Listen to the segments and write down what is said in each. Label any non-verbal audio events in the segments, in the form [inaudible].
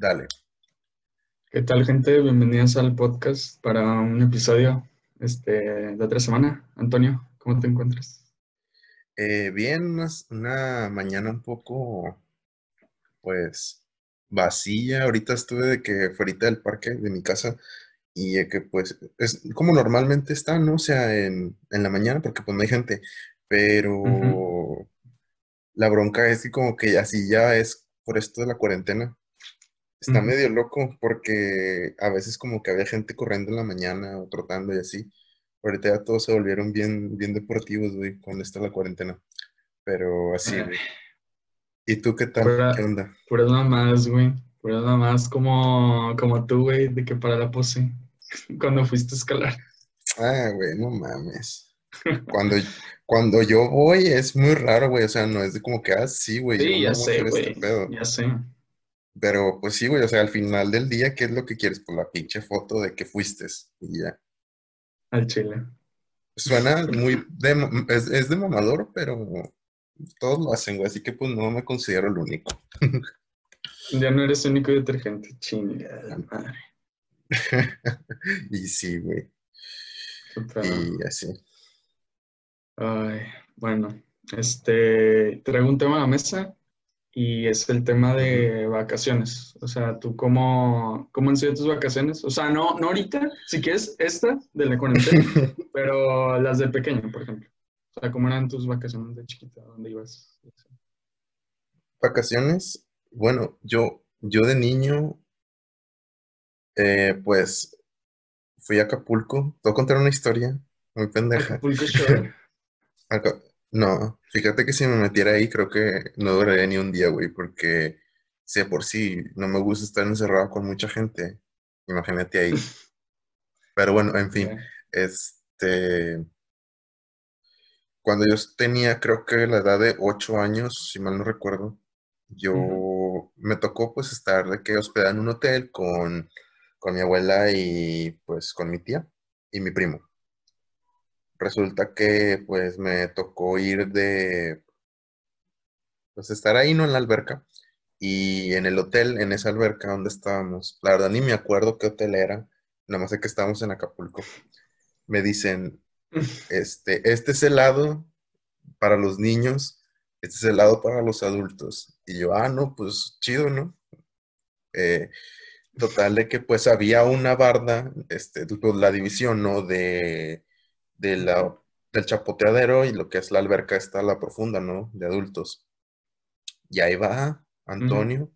Dale. ¿Qué tal, gente? Bienvenidos al podcast para un episodio este, de otra semana. Antonio, ¿cómo te encuentras? Eh, bien, una, una mañana un poco, pues, vacía. Ahorita estuve de que fuera del parque de mi casa y de que, pues, es como normalmente está, ¿no? O sea, en, en la mañana, porque pues no hay gente, pero la bronca es que como que así ya es por esto de la cuarentena. Está medio loco porque a veces como que había gente corriendo en la mañana o trotando y así. Ahorita ya todos se volvieron bien, bien deportivos, güey, esto de la cuarentena. Pero así, güey. ¿Y tú qué tal? ¿Qué pura, onda? puras mamás, güey. Puras mamás como, como tú, güey, de que para la pose, [laughs] cuando fuiste a escalar. Ah, güey, no mames. Cuando, cuando yo voy es muy raro, güey. O sea, no es de como que, ah, sí, güey, Sí, ya sé, este güey, ya sé. Pero pues sí, güey, o sea, al final del día, ¿qué es lo que quieres? Pues la pinche foto de que fuiste. Y ya. Al chile. Suena [laughs] muy de, es, es de mamador, pero todos lo hacen, güey, así que pues no me considero el único. Ya no eres único detergente, chingada madre. [laughs] Y sí, güey, y así. Ay, bueno, este, traigo un tema a la mesa y es el tema de vacaciones. O sea, ¿tú cómo, cómo han sido tus vacaciones? O sea, no, no ahorita, si quieres esta de la cuarentena, [laughs] pero las de pequeño, por ejemplo. O sea, ¿cómo eran tus vacaciones de chiquita? ¿Dónde ibas? Vacaciones, bueno, yo, yo de niño, eh, pues fui a Acapulco. Te voy a contar una historia muy pendeja. Acapulco Shore. [laughs] No, fíjate que si me metiera ahí, creo que no duraría ni un día, güey, porque si de por sí no me gusta estar encerrado con mucha gente, imagínate ahí. [laughs] Pero bueno, en fin, este, cuando yo tenía, creo que la edad de ocho años, si mal no recuerdo, yo me tocó pues estar de que hospedada en un hotel con, con mi abuela y pues con mi tía y mi primo. Resulta que pues me tocó ir de, pues estar ahí, ¿no? En la alberca y en el hotel, en esa alberca donde estábamos, la verdad ni me acuerdo qué hotel era, nada más sé que estábamos en Acapulco. Me dicen, [laughs] este, este es el lado para los niños, este es el lado para los adultos. Y yo, ah, no, pues chido, ¿no? Eh, total de que pues había una barda, este, pues, la división, ¿no? De, de la, del chapoteadero y lo que es la alberca está la profunda, ¿no? De adultos. Y ahí va. Antonio,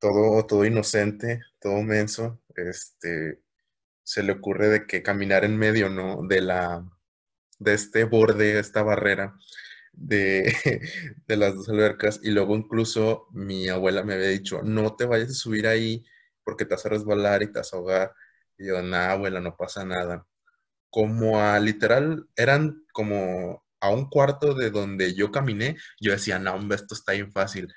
todo, todo inocente, todo menso, este, se le ocurre de que caminar en medio, ¿no? De la, de este borde, esta barrera de, [laughs] de las dos albercas. Y luego incluso mi abuela me había dicho, no te vayas a subir ahí porque te vas a resbalar y te vas a ahogar. Y yo, nada, abuela, no pasa nada. Como a literal, eran como a un cuarto de donde yo caminé, yo decía, no, hombre, esto está bien fácil.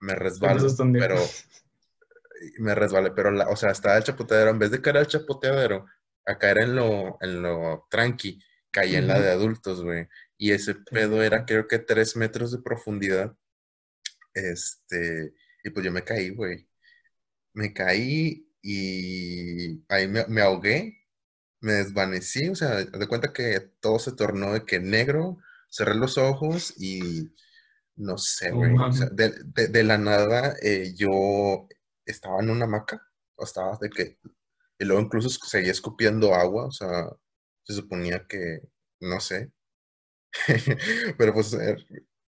Me resbalo, pero [laughs] me resbalé, pero, la, o sea, estaba el chapoteadero, en vez de caer al chapoteadero, a caer en lo, en lo tranqui, caí en la de adultos, güey. Y ese pedo era creo que tres metros de profundidad. Este, y pues yo me caí, güey. Me caí y ahí me, me ahogué, me desvanecí, o sea, de cuenta que todo se tornó de que negro, cerré los ojos y no sé, güey. O sea, de, de- de la nada eh, yo estaba en una hamaca, o estaba de que, y luego incluso seguía escupiendo agua, o sea, se suponía que, no sé, [laughs] pero pues, eh,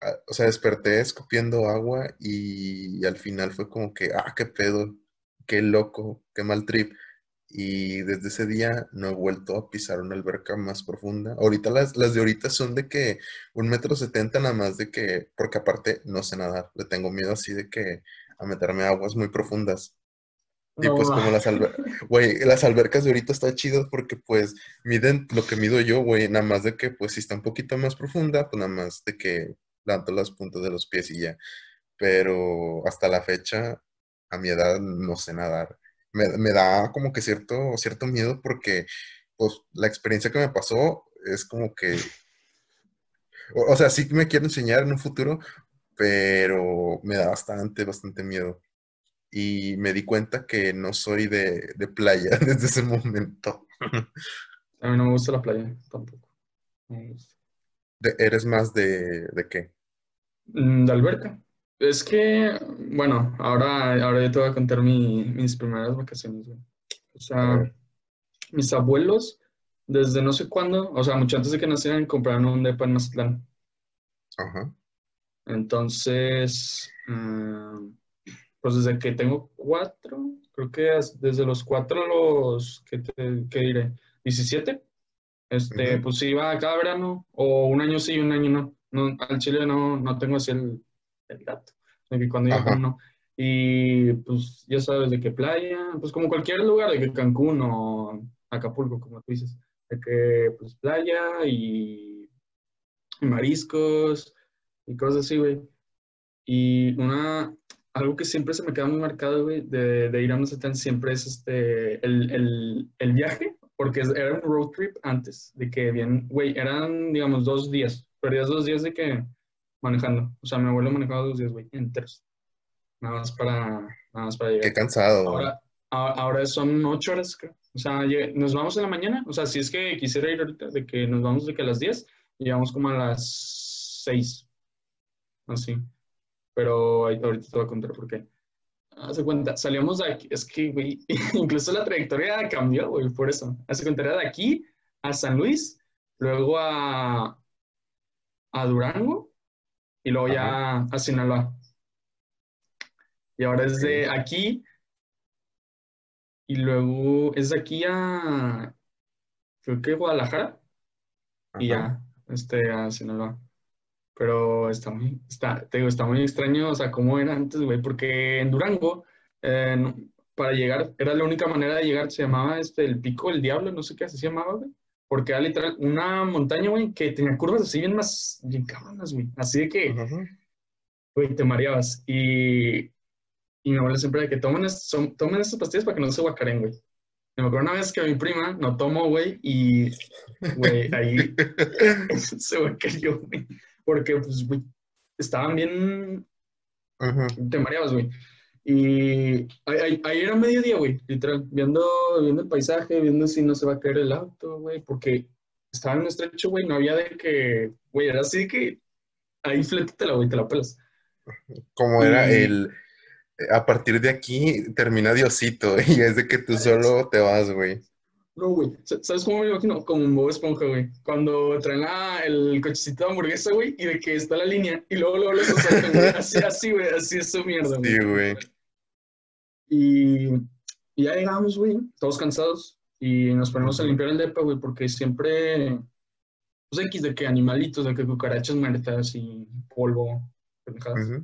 ah, o sea, desperté escupiendo agua y, al final fue como que, ah, qué pedo, qué loco, qué mal trip. Y desde ese día no he vuelto a pisar una alberca más profunda. Ahorita las, las de ahorita son de que un metro setenta nada más de que, porque aparte no sé nadar, le tengo miedo así de que a meterme a aguas muy profundas. Y No pues como las albercas, güey, las albercas de ahorita están chidas porque pues miden lo que mido yo, güey, nada más de que pues si está un poquito más profunda, pues nada más de que levanto las puntas de los pies y ya. Pero hasta la fecha, a mi edad, no sé nadar. Me, me da como que cierto, cierto miedo porque pues la experiencia que me pasó es como que, [laughs] o, o sea, sí que me quiero enseñar en un futuro, pero me da bastante, bastante miedo. y me di cuenta que no soy de, de playa [laughs] desde ese momento. A mí no me gusta la playa, tampoco. No me gusta. De- ¿Eres más de, de qué? Mm, De alberca. Es que, bueno, ahora, ahora yo te voy a contar mi- mis primeras vacaciones, güey. O sea, mis abuelos, desde no sé cuándo, o sea, mucho antes de que nacieran, compraron un depa en Mazatlán. Ajá. Entonces, mm, pues desde que tengo cuatro, creo que desde los cuatro a los, ¿qué, te- qué diré? 17, este, pues iba cada verano, o un año sí y un año no. No, al Chile no, no tengo así el, el dato, de que cuando iba, Ajá. cuando no. Y pues ya sabes, de qué playa, pues como cualquier lugar, de que Cancún o Acapulco, como tú dices, de que pues playa y, y mariscos y cosas así, güey. Y una, algo que siempre se me queda muy marcado, güey, de, de ir a Mazatlán siempre es este, el, el, el viaje, porque era un road trip antes, de que bien, güey, eran, digamos, dos días, perdías dos días de que manejando. O sea, mi abuelo manejaba dos días, güey, enteros. Nada más para, nada más para Qué llegar. cansado. güey. Ahora, ahora son ocho horas, creo. O sea, nos vamos en la mañana. O sea, si es que quisiera ir ahorita, de que nos vamos de que a las 10, llegamos como a las 6. Así. Pero ahí- ahorita te voy a contar por qué. Hace cuenta, salíamos de aquí, es que, güey, [laughs] incluso la trayectoria cambió, güey, por eso. Hace cuenta, era de aquí a San Luis, luego a, a Durango y luego ya a Sinaloa. Y ahora es de aquí y luego es de aquí a, creo que Guadalajara y Ajá. ya, este, a Sinaloa. Pero está muy, está, te digo, está muy extraño, o sea, cómo era antes, güey, porque en Durango, eh, para llegar, era la única manera de llegar, se llamaba este, el Pico del Diablo, no sé qué se llamaba, güey, porque era literal una montaña, güey, que tenía curvas así bien más, bien cabronas, güey, así de que, güey, te mareabas, y, y mi abuela siempre de que tomen, es- son- tomen estas pastillas para que no se guacaren, güey. Me acuerdo una vez que mi prima no tomó, güey, y, güey, ahí [laughs] se guacareó, güey, porque, pues, güey, estaban bien Ajá. te mareabas, güey. Y ahí, ahí- ahí era mediodía, güey, literal, viendo, viendo el paisaje, viendo si no se va a caer el auto, güey, porque estaba en un estrecho, güey, no había de que, güey, era así que ahí flétatela, güey, te la pelas. Como era Y- el. A partir de aquí termina Diosito [laughs] y es de que tú solo te vas, güey. No, güey, sa- ¿sabes cómo me imagino? Como un Bob Esponja, güey, cuando traen la- el cochecito de hamburguesa, güey, y de que está la línea, y luego luego los asaltan, güey, así, así, güey, así es su mierda, güey. Sí, güey. Y, y ya llegamos, güey, todos cansados y nos ponemos a limpiar el depa, güey, porque siempre, pues X de que animalitos, de que cucarachas muertas y polvo, pendejadas.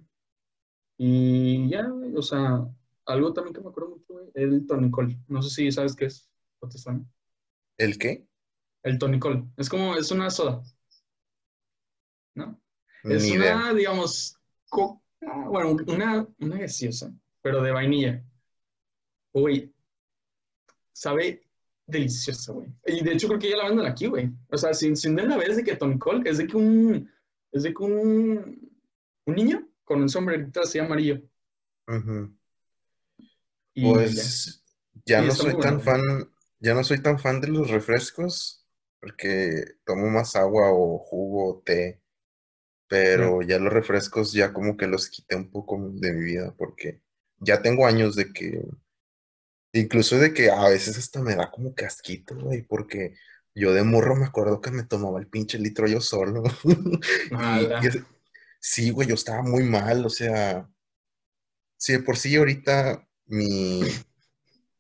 Y ya, güey, o sea, algo también que me acuerdo mucho, güey, el tonicol. No sé si sabes qué es, ¿o te suena? ¿El qué? El tonicol. Es como, es una soda, ¿no? Es una, digamos, coca, bueno, una, una gaseosa, pero de vainilla. Güey, sabe deliciosa, güey. Y de hecho creo que ya la venden aquí, güey. O sea, sin, sin de una vez de que Tonicol es de que un, es de que un, un niño con un sombrerito así amarillo. Y. Pues ya no soy tan bueno, fan, ya no soy tan fan de los refrescos, porque tomo más agua o jugo o té, pero ya los refrescos ya como que los quité un poco de mi vida, porque ya tengo años de que, incluso de que a veces hasta me da como que asquito, güey, porque yo de morro me acuerdo que me tomaba el pinche litro yo solo. [laughs] Y, y sí, güey, yo estaba muy mal, o sea, sí, de por sí ahorita mi,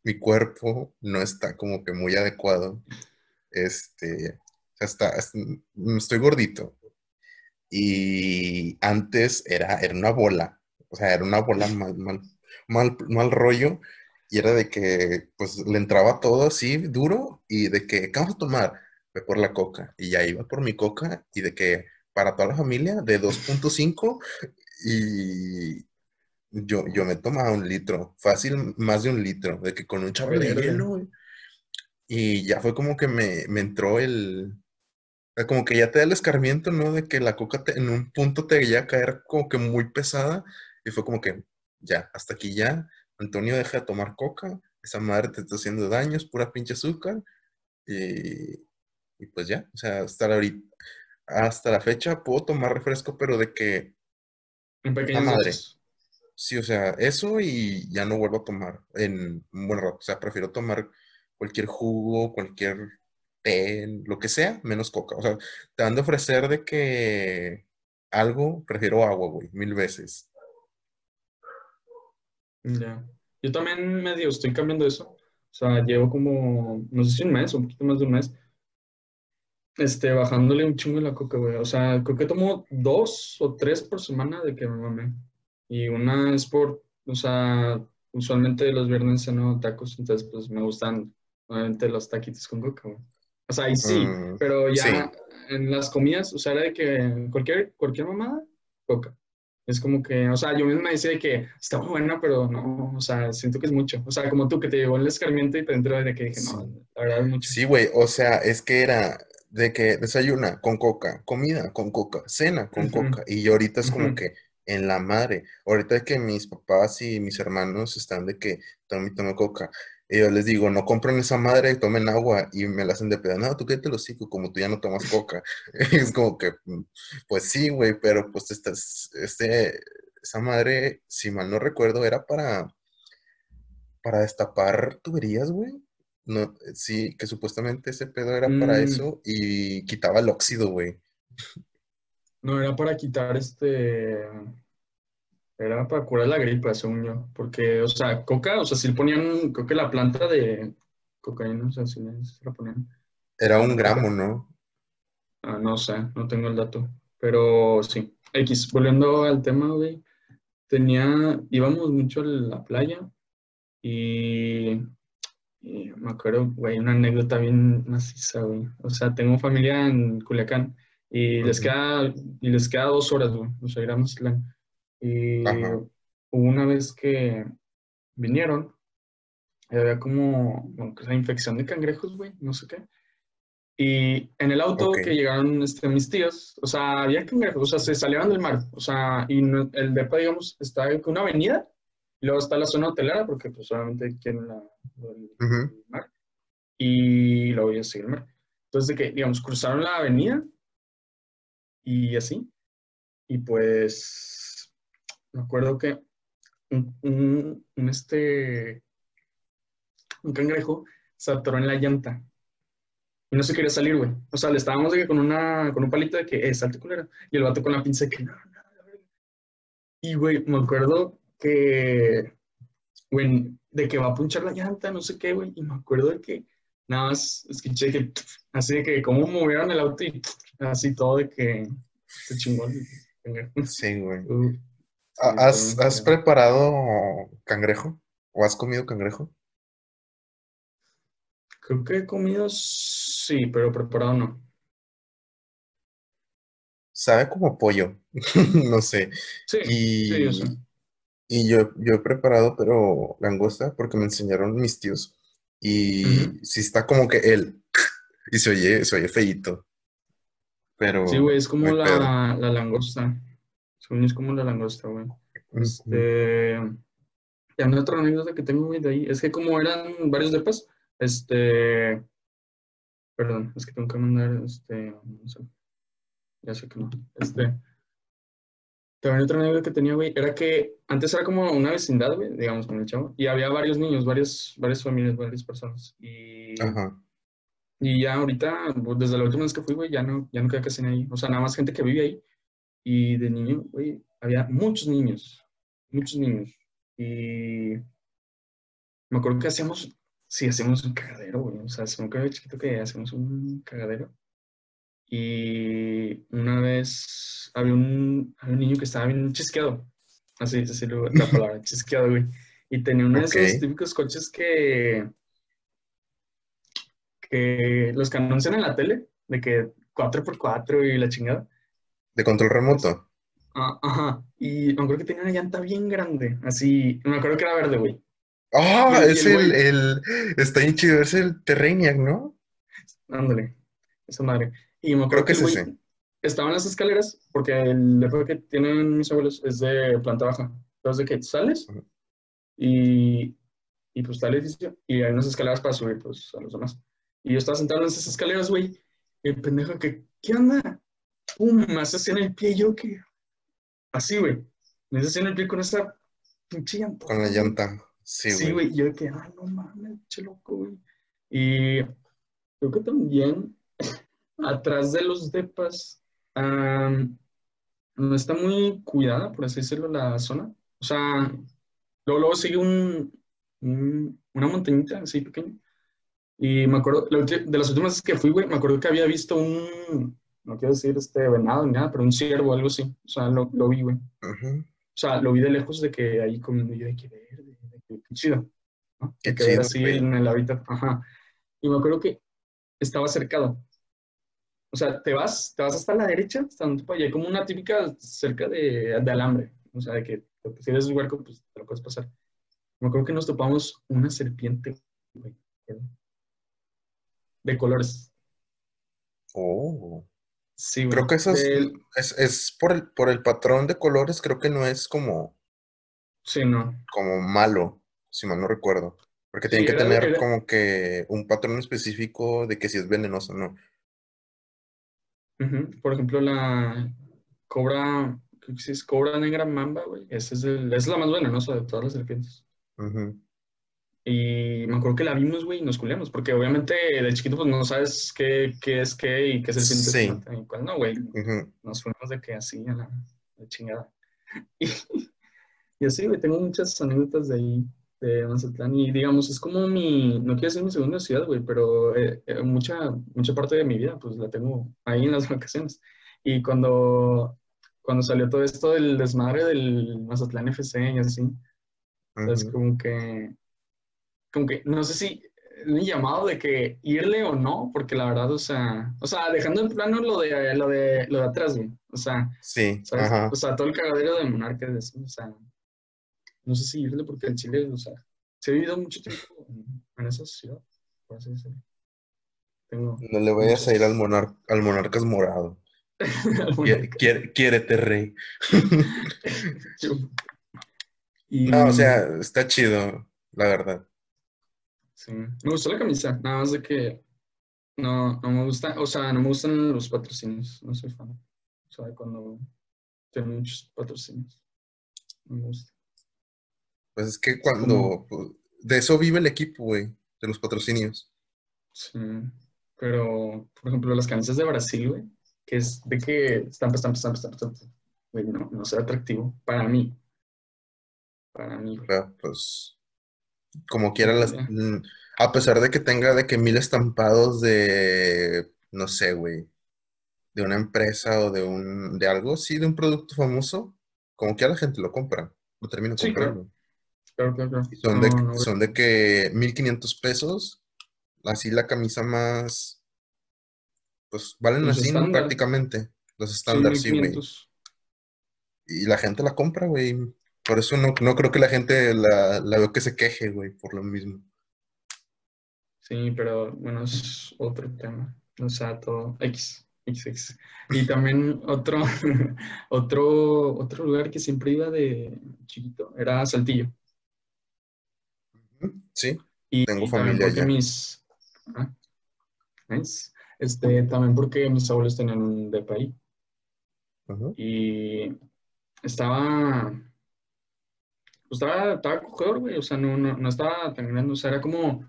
mi cuerpo no está como que muy adecuado. Este, está, es- mm, estoy gordito. Y antes era, era una bola, o sea, era una bola mal, mal, mal, mal rollo. Y era de que, pues, le entraba todo así duro y de que, ¿qué vamos a tomar? Ve por la coca. Y ya iba por mi coca y de que para toda la familia de 2.5 y yo, yo me tomaba un litro, fácil, más de un litro, de que con un chorro de hielo. Y ya fue como que me, me entró el, sea, como que ya te da el escarmiento, ¿no? De que la coca te- en un punto te llega a caer como que muy pesada y fue como que ya, hasta aquí ya, Antonio, deja de tomar coca, esa madre te está haciendo daño, es pura pinche azúcar. Y, y pues ya, o sea, hasta la, ahorita- hasta la fecha puedo tomar refresco, pero de que, En pequeñas madre. dosis. sí, o sea, eso y ya no vuelvo a tomar en un buen rato. O sea, prefiero tomar cualquier jugo, cualquier té, lo que sea, menos coca. O sea, te han de ofrecer de que algo, prefiero agua, güey, mil veces. Ya. Yo también medio estoy cambiando eso. O sea, llevo como, no sé si un mes, un poquito más de un mes, este, bajándole un chingo de la coca, güey. O sea, creo que tomo dos o tres por semana de que me mame. Y una es por, o sea, usualmente los viernes ceno tacos, entonces pues me gustan, obviamente, los taquitos con coca, güey. O sea, ahí sí, Mm, pero ya sí. en las comidas, o sea, era de que cualquier, cualquier mamada, coca. Es como que, o sea, yo mismo me decía de que está buena, pero no, o sea, siento que es mucho. O sea, como tú que te llegó el escarmiento y te entró de que dije, no, la verdad es mucho. Sí, güey, o sea, es que era de que desayuna con coca, comida con coca, cena con coca, y yo ahorita es como que en la madre, ahorita que mis papás y mis hermanos están de que tomen, tomen coca, y yo les digo, no compren esa madre, tomen agua, y me la hacen de pedo, no, tú quédate los hocico, como tú ya no tomas coca, [laughs] es como que, mm, pues sí, güey, pero pues estás, este, esa madre, si mal no recuerdo, era para para destapar tuberías, güey. No, sí, que supuestamente ese pedo era para Mm, eso y quitaba el óxido, güey. no, era para quitar este, era para curar la gripa, según yo. Porque, o sea, coca, o sea, si le ponían, creo que la planta de cocaína, o sea, si le- se la ponían. Era un gramo. ¿no? Ah, no sé, no tengo el dato. Pero sí. X, volviendo al tema, güey. Tenía, íbamos mucho a la playa y, y me acuerdo, güey, una anécdota bien maciza, güey. O sea, tengo familia en Culiacán y les queda, y les queda dos horas, güey. O sea, ir a Mazatlán. Y Ajá. hubo una vez que vinieron, había como, bueno, que infección de cangrejos, güey, no sé qué. Y en el auto Ok. que llegaron este, mis tíos, o sea, había cangrejos, o sea, se salieron del mar, o sea, y no- el depa, digamos, está en una avenida, y luego está la zona hotelera, porque pues solamente quieren la, el, Ujú. el mar, y luego ya sigue el mar. Entonces, de que, digamos, cruzaron la avenida, y así, y pues, me acuerdo que un, un, un, este, un cangrejo se atoró en la llanta. Y no se quería salir, güey. O sea, le estábamos de que con, una, con un palito de que, eh, salte culera. Y el vato con la pinza de que, no, no. Y, güey, me acuerdo que, güey, de que va a punchar la llanta, no sé qué, güey. Y me acuerdo de que nada más escuché que, así de que, cómo movieron el auto y así todo de que se chingó el cangrejo. Sí, güey. ¿Has, preparado cangrejo? ¿O has comido cangrejo? Creo que he comido, sí, pero preparado no. Sabe como pollo, [laughs] no sé. Sí, sí, yo sé. Y, y yo, yo he preparado, pero langosta, porque me enseñaron mis tíos. Y sí está como que él. [laughs] Y se oye, se oye feíto. Pero Sí, güey, es como la, la langosta. Según es como la langosta, güey. Este. Y una otra anécdota que tengo, güey, de ahí. Es que como eran varios depas, este. Perdón, es que tengo que mandar, este. no sé. Ya sé que no. Este. También otra anécdota que tenía, güey, era que antes era como una vecindad, güey, digamos, con el chavo. Y había varios niños, varias, varias familias, varias personas. Y, Ajá. y ya ahorita, pues, desde la última vez que fui, güey, ya no, ya no queda casi nadie. O sea, nada más gente que vive ahí. Y de niño, güey, había muchos niños, muchos niños. Y me acuerdo que hacíamos, sí, hacíamos un cagadero, güey. O sea, se me acuerdo de chiquito que hacíamos un cagadero. Y una vez había un, había un niño que estaba bien chisqueado. Así es así la palabra, [laughs] chisqueado, güey. Y tenía uno de Ok. esos típicos coches que, que los que anuncian en la tele, de que 4x4 y la chingada. De control remoto. Ah, ajá. Y me acuerdo que tenía una llanta bien grande. Así. Me acuerdo que era verde, güey. Ah, es el el, güey- el, está bien chido, es el Terraniac, ¿no? Ándale. Esa madre. Y me Creo acuerdo que que es ese. estaba en las escaleras, porque el depa que tienen mis abuelos es de planta baja. Entonces, de que sales. Y, y pues está el edificio y hay unas escaleras para subir pues a los demás. Y yo estaba sentado en esas escaleras, güey. Y el pendejo que, ¿qué onda? Pum, me hace así en el pie. Yo que, así, güey. Me hace así en el pie con esa pinche llanta. Con la llanta. Sí, güey. Sí, güey. Yo que, ah, no mames, che loco, güey. Y creo que también [laughs] atrás de los depas no está muy cuidada, por así decirlo, la zona. O sea, luego, luego sigue un, un- una montañita así pequeña. Y me acuerdo, de las últimas veces que fui, güey, me acuerdo que había visto un, no quiero decir este venado ni nada, pero un ciervo o algo así. O sea, lo, lo vi, güey. O sea, lo vi de lejos de que ahí comiendo yo de que verde, qué chido. ¿no? Qué que chido, así güey. en el hábitat. Ajá. Y me acuerdo que estaba cercado. O sea, te vas, te vas hasta la derecha, hasta donde y hay como una típica cerca de, de alambre. O sea, de que si eres huerco, pues te lo puedes pasar. Me acuerdo que nos topamos una serpiente, güey, de colores. Oh. Sí. Creo que eso es, es, es por el, por el patrón de colores, creo que no es como, Sí, no. como malo, si mal no recuerdo. Porque Sí, tienen que tener como que un patrón específico de que si es venenoso o no. Por ejemplo, la cobra, sí es cobra negra mamba, güey. Esa es, el- es la más venenosa de todas las serpientes. Ujú. Y me acuerdo que la vimos, güey, y nos culiamos, porque obviamente de chiquito pues no sabes qué, qué es qué y qué serpiente Sí. es mata y cuál no, güey. Ujú. Nos fuimos de que así a la, chingada. [laughs] Y, y así, güey, tengo muchas anécdotas de ahí, de Mazatlán, y digamos, es como mi, no quiero decir mi segunda ciudad, güey, pero eh, eh, mucha, mucha parte de mi vida, pues la tengo ahí en las [laughs] vacaciones. Y cuando, cuando salió todo esto del desmadre del Mazatlán FC y así, es Ujú. como que, como que, no sé si un llamado de que irle o no, porque la verdad, o sea, o sea, dejando en plano lo de, lo de, lo de atrás, güey, o sea, Sí, ¿sabes? ajá. O sea, todo el cagadero de Monarca, de eso, o sea, no sé si irle porque el Chile, o sea, se ha vivido mucho tiempo en, en esa ciudad, por así decirlo. Tengo No le vayas a ir al, monar- al Monarcas morado. [laughs] quiere- quiérete, rey. Y, [laughs] [laughs] No, o sea, está chido, la verdad. Sí, me gustó la camisa, nada más de que no, no me gusta, o sea, no me gustan los patrocinios, no soy fan. O sea, cuando tienen muchos patrocinios, no me gusta. Pues es que cuando... pues, de eso vive el equipo, güey, de los patrocinios. Sí, pero, por ejemplo, las camisas de Brasil, güey, que es de que estampa, estampa, estampa, estampa, güey, no, no será atractivo para mí. Para mí, güey. Pero, pues, como quiera, las, mm, a pesar de que tenga de que mil estampados de, no sé, güey, de una empresa o de un, de algo, sí, de un producto famoso, como quiera la gente lo compra, lo termina Sí, comprando. Claro, claro, claro. Y son, No, de, no, son de que 1500 pesos, así la camisa más, pues valen Los así, estándar. Prácticamente, los estándares, sí, güey. 1500. Y la gente la compra, güey. Por eso no, no creo que la gente la, la veo que se queje, güey, por lo mismo. Sí, pero bueno, es otro tema. O sea, todo X, X, X. Y también otro, [laughs] otro, otro lugar que siempre iba de chiquito era Saltillo. Sí, Y, Tengo y familia allá. mis... ah. Este, también porque mis abuelos tenían un depa ahí. ujú, Y estaba... Pues estaba, estaba acogedor, güey. O sea, no, no, no estaba tan grande. O sea, era como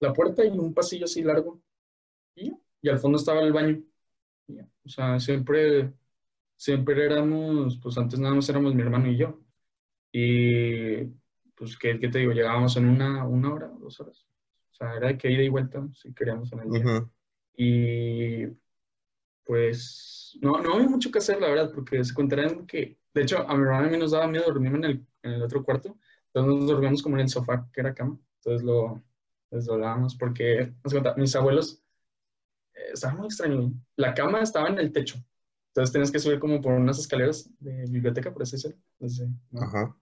la puerta y un pasillo así largo. Y, y al fondo estaba el baño. Y. O sea, siempre, siempre éramos, pues antes nada más éramos mi hermano y yo. Y pues, ¿qué, qué te digo? Llegábamos en una, una hora, dos horas. O sea, era de que ida y vuelta si queríamos en el día. ujú. Y pues no, no había mucho que hacer, la verdad, porque se contarán que, de hecho, a mi hermana y a mí nos daba miedo dormirme en el, en el otro cuarto. Entonces nos dormíamos como en el sofá, que era cama. Entonces lo desdoblábamos porque, de cuenta, mis abuelos eh, estaba muy extraño. güey. La cama estaba en el techo. Entonces tenías que subir como por unas escaleras de biblioteca, por así decirlo. Entonces, ¿no? Ajá.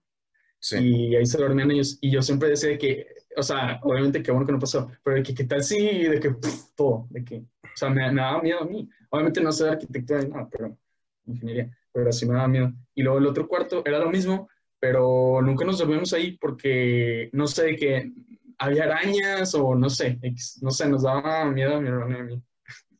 Sí. Y ahí se dormían ellos. Y yo siempre decía de que, o sea, obviamente qué bueno que no pasó, pero de que qué tal si, de que puf, todo, de que, o sea, me, me daba miedo a mí. Obviamente no sé de arquitectura ni nada, pero ingeniería, pero así me daba miedo. Y luego el otro cuarto era lo mismo, pero nunca nos dormimos ahí porque no sé que había arañas o no sé, no sé, nos daba miedo a mi hermano a mí.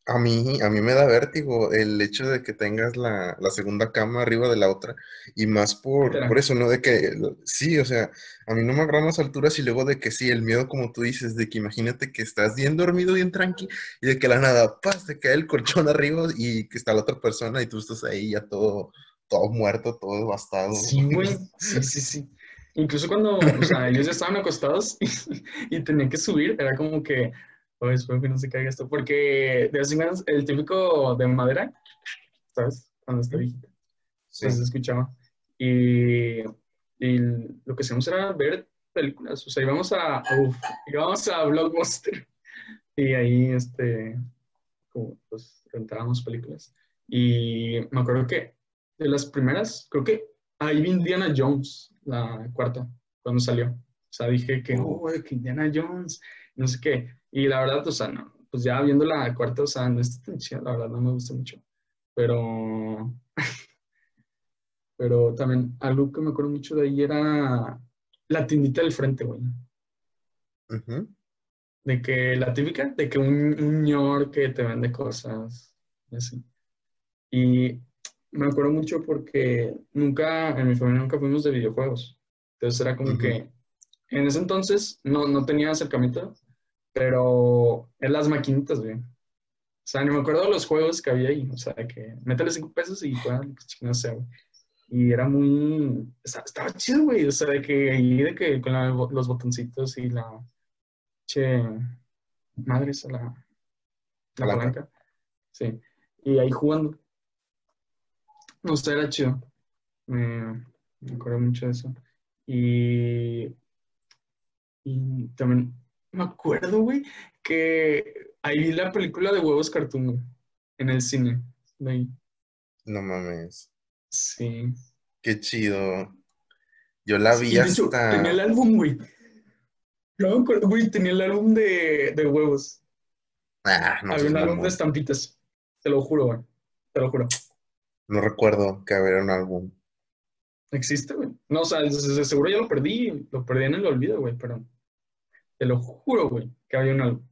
A mí, a mí me da vértigo el hecho de que tengas la, segunda cama arriba de la otra y más por, por eso, ¿no? De que sí, o sea, a mí no me agarran las alturas y luego de que sí, el miedo como tú dices, de que imagínate que estás bien dormido, bien tranqui y de que la nada, paz, te cae el colchón [laughs] arriba y que está la otra persona y tú estás ahí ya todo, todo muerto, todo devastado. Sí, güey, [laughs] sí, sí, sí. Incluso cuando, o sea, ellos ya estaban acostados [laughs] y, y tenían que subir, era como que espero que no se caiga esto, porque de vez en cuando el típico de madera, ¿sabes? Cuando está viejito. Sí. se escuchaba. Y, y, lo que hacíamos era ver películas, o sea, íbamos a, uf, íbamos a Blockbuster [laughs] y ahí, este, como, pues, rentábamos películas. Y me acuerdo que de las primeras, creo que ahí vi Indiana Jones, la cuarta, cuando salió. O sea, dije que, oh, que Indiana Jones, no sé qué. Y la verdad, o sea, no, pues ya viendo la cuarta, o sea, no está tan chida, la verdad, no me gusta mucho. Pero, [laughs] pero también algo que me acuerdo mucho de ahí era la tiendita del frente, güey. De que la típica, de que un, señor que te vende cosas, así. Y me acuerdo mucho porque nunca, en mi familia nunca fuimos de videojuegos. Entonces era como que en ese entonces no, no tenía acercamiento pero en las maquinitas, güey. O sea, ni me acuerdo de los juegos que había ahí. O sea, que métele cinco pesos y juegan, no sé, güey. Y era muy. Estaba, chido, güey. O sea, de que ahí, de que con los botoncitos y la. Che. Madre, esa, la. La palanca. Sí. Y ahí jugando. No sé, era chido. Me, me acuerdo mucho de eso. Y. Y también me acuerdo, güey, que ahí vi la película de huevos cartoon, en el cine. No mames. Sí. Qué chido. Yo la vi hasta. tenía el álbum, güey. No me acuerdo, güey, tenía el álbum de, de huevos. Ah, no Había un álbum de estampitas. Te lo juro, güey. Te lo juro. No recuerdo que había un álbum. Existe, güey. No, o sea, seguro ya lo perdí. Lo perdí en el olvido, güey, pero. Te lo juro, güey, que había un algo.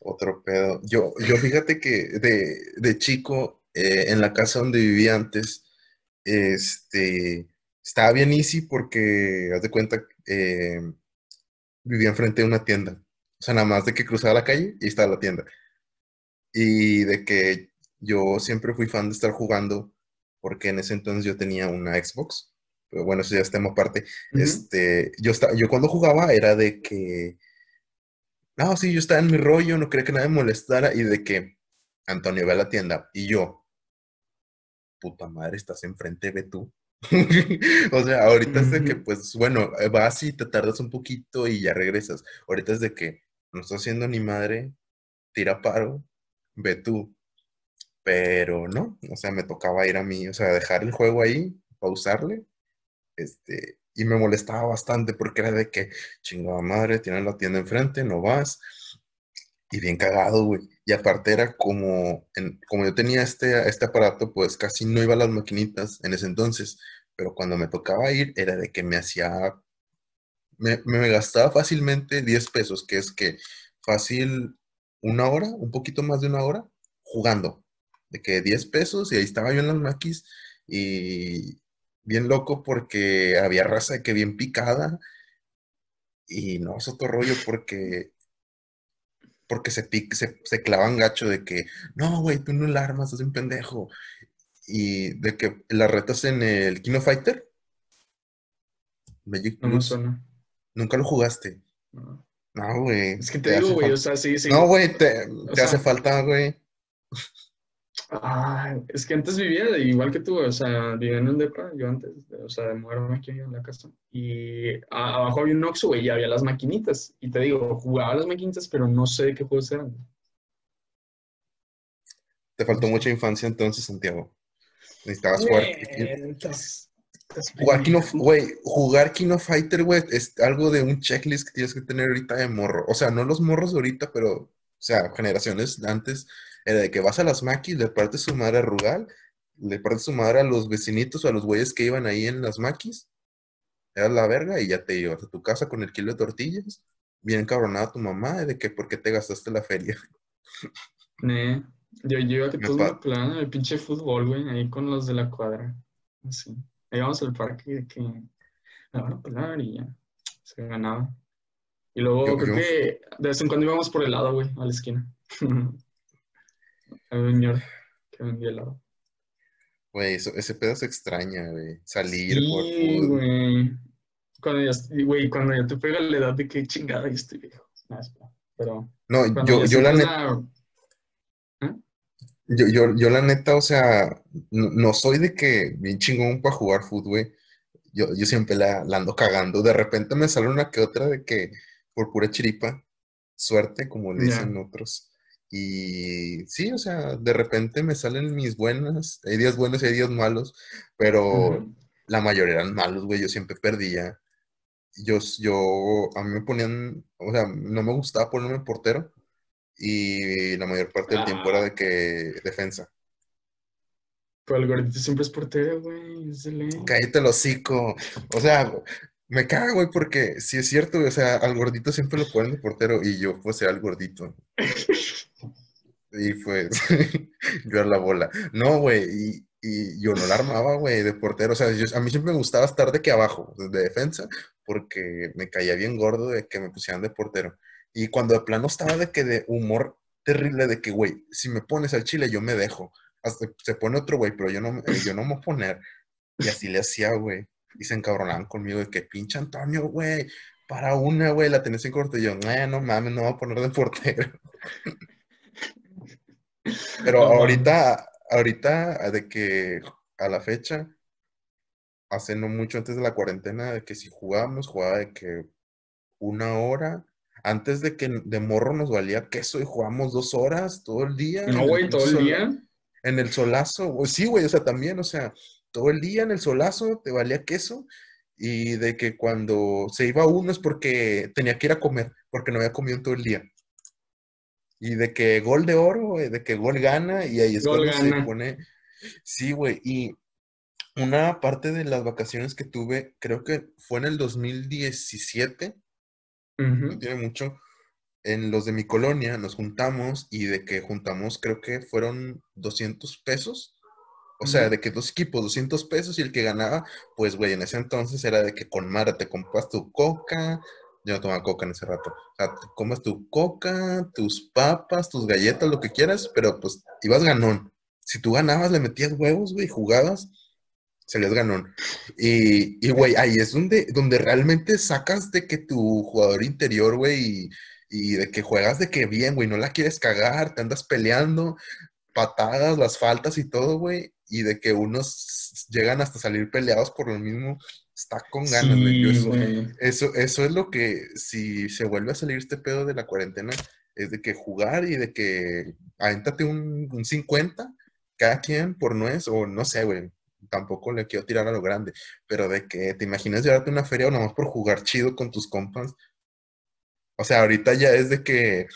Otro pedo. Yo, yo fíjate que de, chico, eh, en la casa donde vivía antes, este, estaba bien easy porque, haz de cuenta, eh, vivía enfrente de una tienda. O sea, nada más de que cruzaba la calle y estaba la tienda. Y de que yo siempre fui fan de estar jugando porque en ese entonces yo tenía una Xbox pero bueno, eso ya es tema aparte. este, yo, estaba, yo cuando jugaba era de que, no, sí, yo estaba en mi rollo, no quería que nadie me molestara, y de que Antonio ve a la tienda, y yo, puta madre, estás enfrente, ve tú. [laughs] o sea, ahorita es de que, pues, bueno, vas y te tardas un poquito y ya regresas. Ahorita es de que no estás haciendo ni madre, tira paro, ve tú. Pero no, o sea, me tocaba ir a mí, o sea, dejar el juego ahí, pausarle este, y me molestaba bastante porque era de que, chingada madre, tienes la tienda enfrente, no vas. Y bien cagado, güey. Y aparte era como, como yo tenía este, este aparato, pues casi no iba a las maquinitas en ese entonces. Pero cuando me tocaba ir, era de que me hacía, me, me gastaba fácilmente 10 pesos, que es que fácil una hora, un poquito más de una hora, jugando. De que 10 pesos y ahí estaba yo en las maquis y, bien loco porque había raza que bien picada y no es otro rollo porque porque se, se, clavan gacho de que no, güey, tú no la armas, es un pendejo. Y de que las retas en el Kino Fighter, Magic no suena. Nunca lo jugaste. No, güey. es que te, digo, güey, o sea, sí, sí. No, güey, te, te hace falta, güey. Ah, es que antes vivía igual que tú, o sea, vivía en un depa, yo antes, o sea, de mudarme aquí en la casa. Y abajo había un Oxxo, güey, y había las maquinitas. Y te digo, jugaba las maquinitas, pero no sé de qué juegos eran. Te faltó mucha infancia entonces, Santiago. Necesitabas jugar. Jugar Kino, güey, jugar Kino Fighter, güey, es algo de un checklist que tienes que tener ahorita de morro. O sea, no los morros de ahorita, pero, o sea, generaciones antes era de que vas a las maquis, le partes su madre a Rugal le parte su madre a los vecinitos o a los güeyes que iban ahí en las maquis. Eras la verga y ya te ibas a tu casa con el kilo de tortillas. Bien cabronada tu mamá de que por qué te gastaste la feria. [laughs] Ne. Yo, yo iba que todos me plan el pinche fútbol, güey, ahí con los de la cuadra. Así. Ahí vamos al parque de que me van a pelar y ya. Se ganaba. Y luego Yo- creo yo- que de vez en cuando íbamos por helado, güey, a la esquina. [laughs] Había un señor que vendía helado. Güey, ese pedo se extraña, güey. Salir, jugar Sí, fútbol. güey. Cuando ya, güey, cuando ya te pega la edad de que chingada, ya estoy viejo. Pero No, yo, yo la neta, la- yo, yo, yo la neta, o sea, no, no soy de que bien chingón para jugar fútbol, güey. Yo, yo siempre la, la ando cagando. De repente me sale una que otra de que por pura chiripa, suerte, como le dicen otros. Y sí, o sea, de repente me salen mis buenas. Hay días buenos y hay días malos, pero Ujú. la mayoría eran malos, güey. Yo siempre perdía. Yo, yo, a mí me ponían, o sea, no me gustaba ponerme portero y la mayor parte del tiempo era Ah. de que defensa. Pero el gordito siempre es portero, güey. Cállate el hocico. O sea, me cago, güey, porque si es cierto, o sea, al gordito siempre lo ponen de portero y yo pues era el gordito. Y pues [laughs] yo era la bola. No, güey, y, y yo no la armaba, güey, de portero. O sea, yo- a mí siempre me gustaba estar de que abajo, de defensa, porque me caía bien gordo de que me pusieran de portero. Y cuando de plano estaba de que de humor terrible, de que, güey, si me pones al chile, yo me dejo. Hasta se pone otro güey, pero yo no, me- yo no me voy a poner. Y así le hacía, güey. Y se encabronaban conmigo de que pinche Antonio, güey, para una, güey, la tenés en corto. Y yo, "Eh, no mames, no voy a poner de portero. [laughs] Pero ahorita, ahorita, de que a la fecha, hace no mucho antes de la cuarentena, de que si jugábamos, jugaba de que una hora. Antes de que de morro nos valía queso y jugábamos dos horas todo el día. No, güey, todo el sol- día. En el solazo. güey, Sí, güey, o sea, también, o sea, todo el día en el solazo te valía queso. Y de que cuando se iba uno es porque tenía que ir a comer, porque no había comido en todo el día. Y de que gol de oro, güey, de que gol gana, y ahí es Gol cuando se pone. Sí, güey, y una parte de las vacaciones que tuve, creo que fue en el 2017, no Ujú. tiene mucho, en los de mi colonia nos juntamos y de que juntamos, creo que fueron 200 pesos. O sea, de que dos equipos, 200 pesos y el que ganaba, pues, güey, en ese entonces era de que con Mara te compras tu coca. Yo no tomaba coca en ese rato. O sea, te comas tu coca, tus papas, tus galletas, lo que quieras, pero pues ibas ganón. Si tú ganabas, le metías huevos, güey, jugabas, salías ganón. Y, y, güey, ahí es donde, donde realmente sacas de que tu jugador interior, güey, y, y de que juegas de que bien, güey, no la quieres cagar, te andas peleando, patadas, las faltas y todo, güey, y de que unos llegan hasta salir peleados por lo mismo, está con ganas, Sí, eso, eso es lo que, si se vuelve a salir este pedo de la cuarentena, es de que jugar y de que avéntate un, un 50 cada quien por nuez, o no sé, güey, tampoco le quiero tirar a lo grande, pero de que te imaginas llevarte una feria o nomás por jugar chido con tus compas. O sea, ahorita ya es de que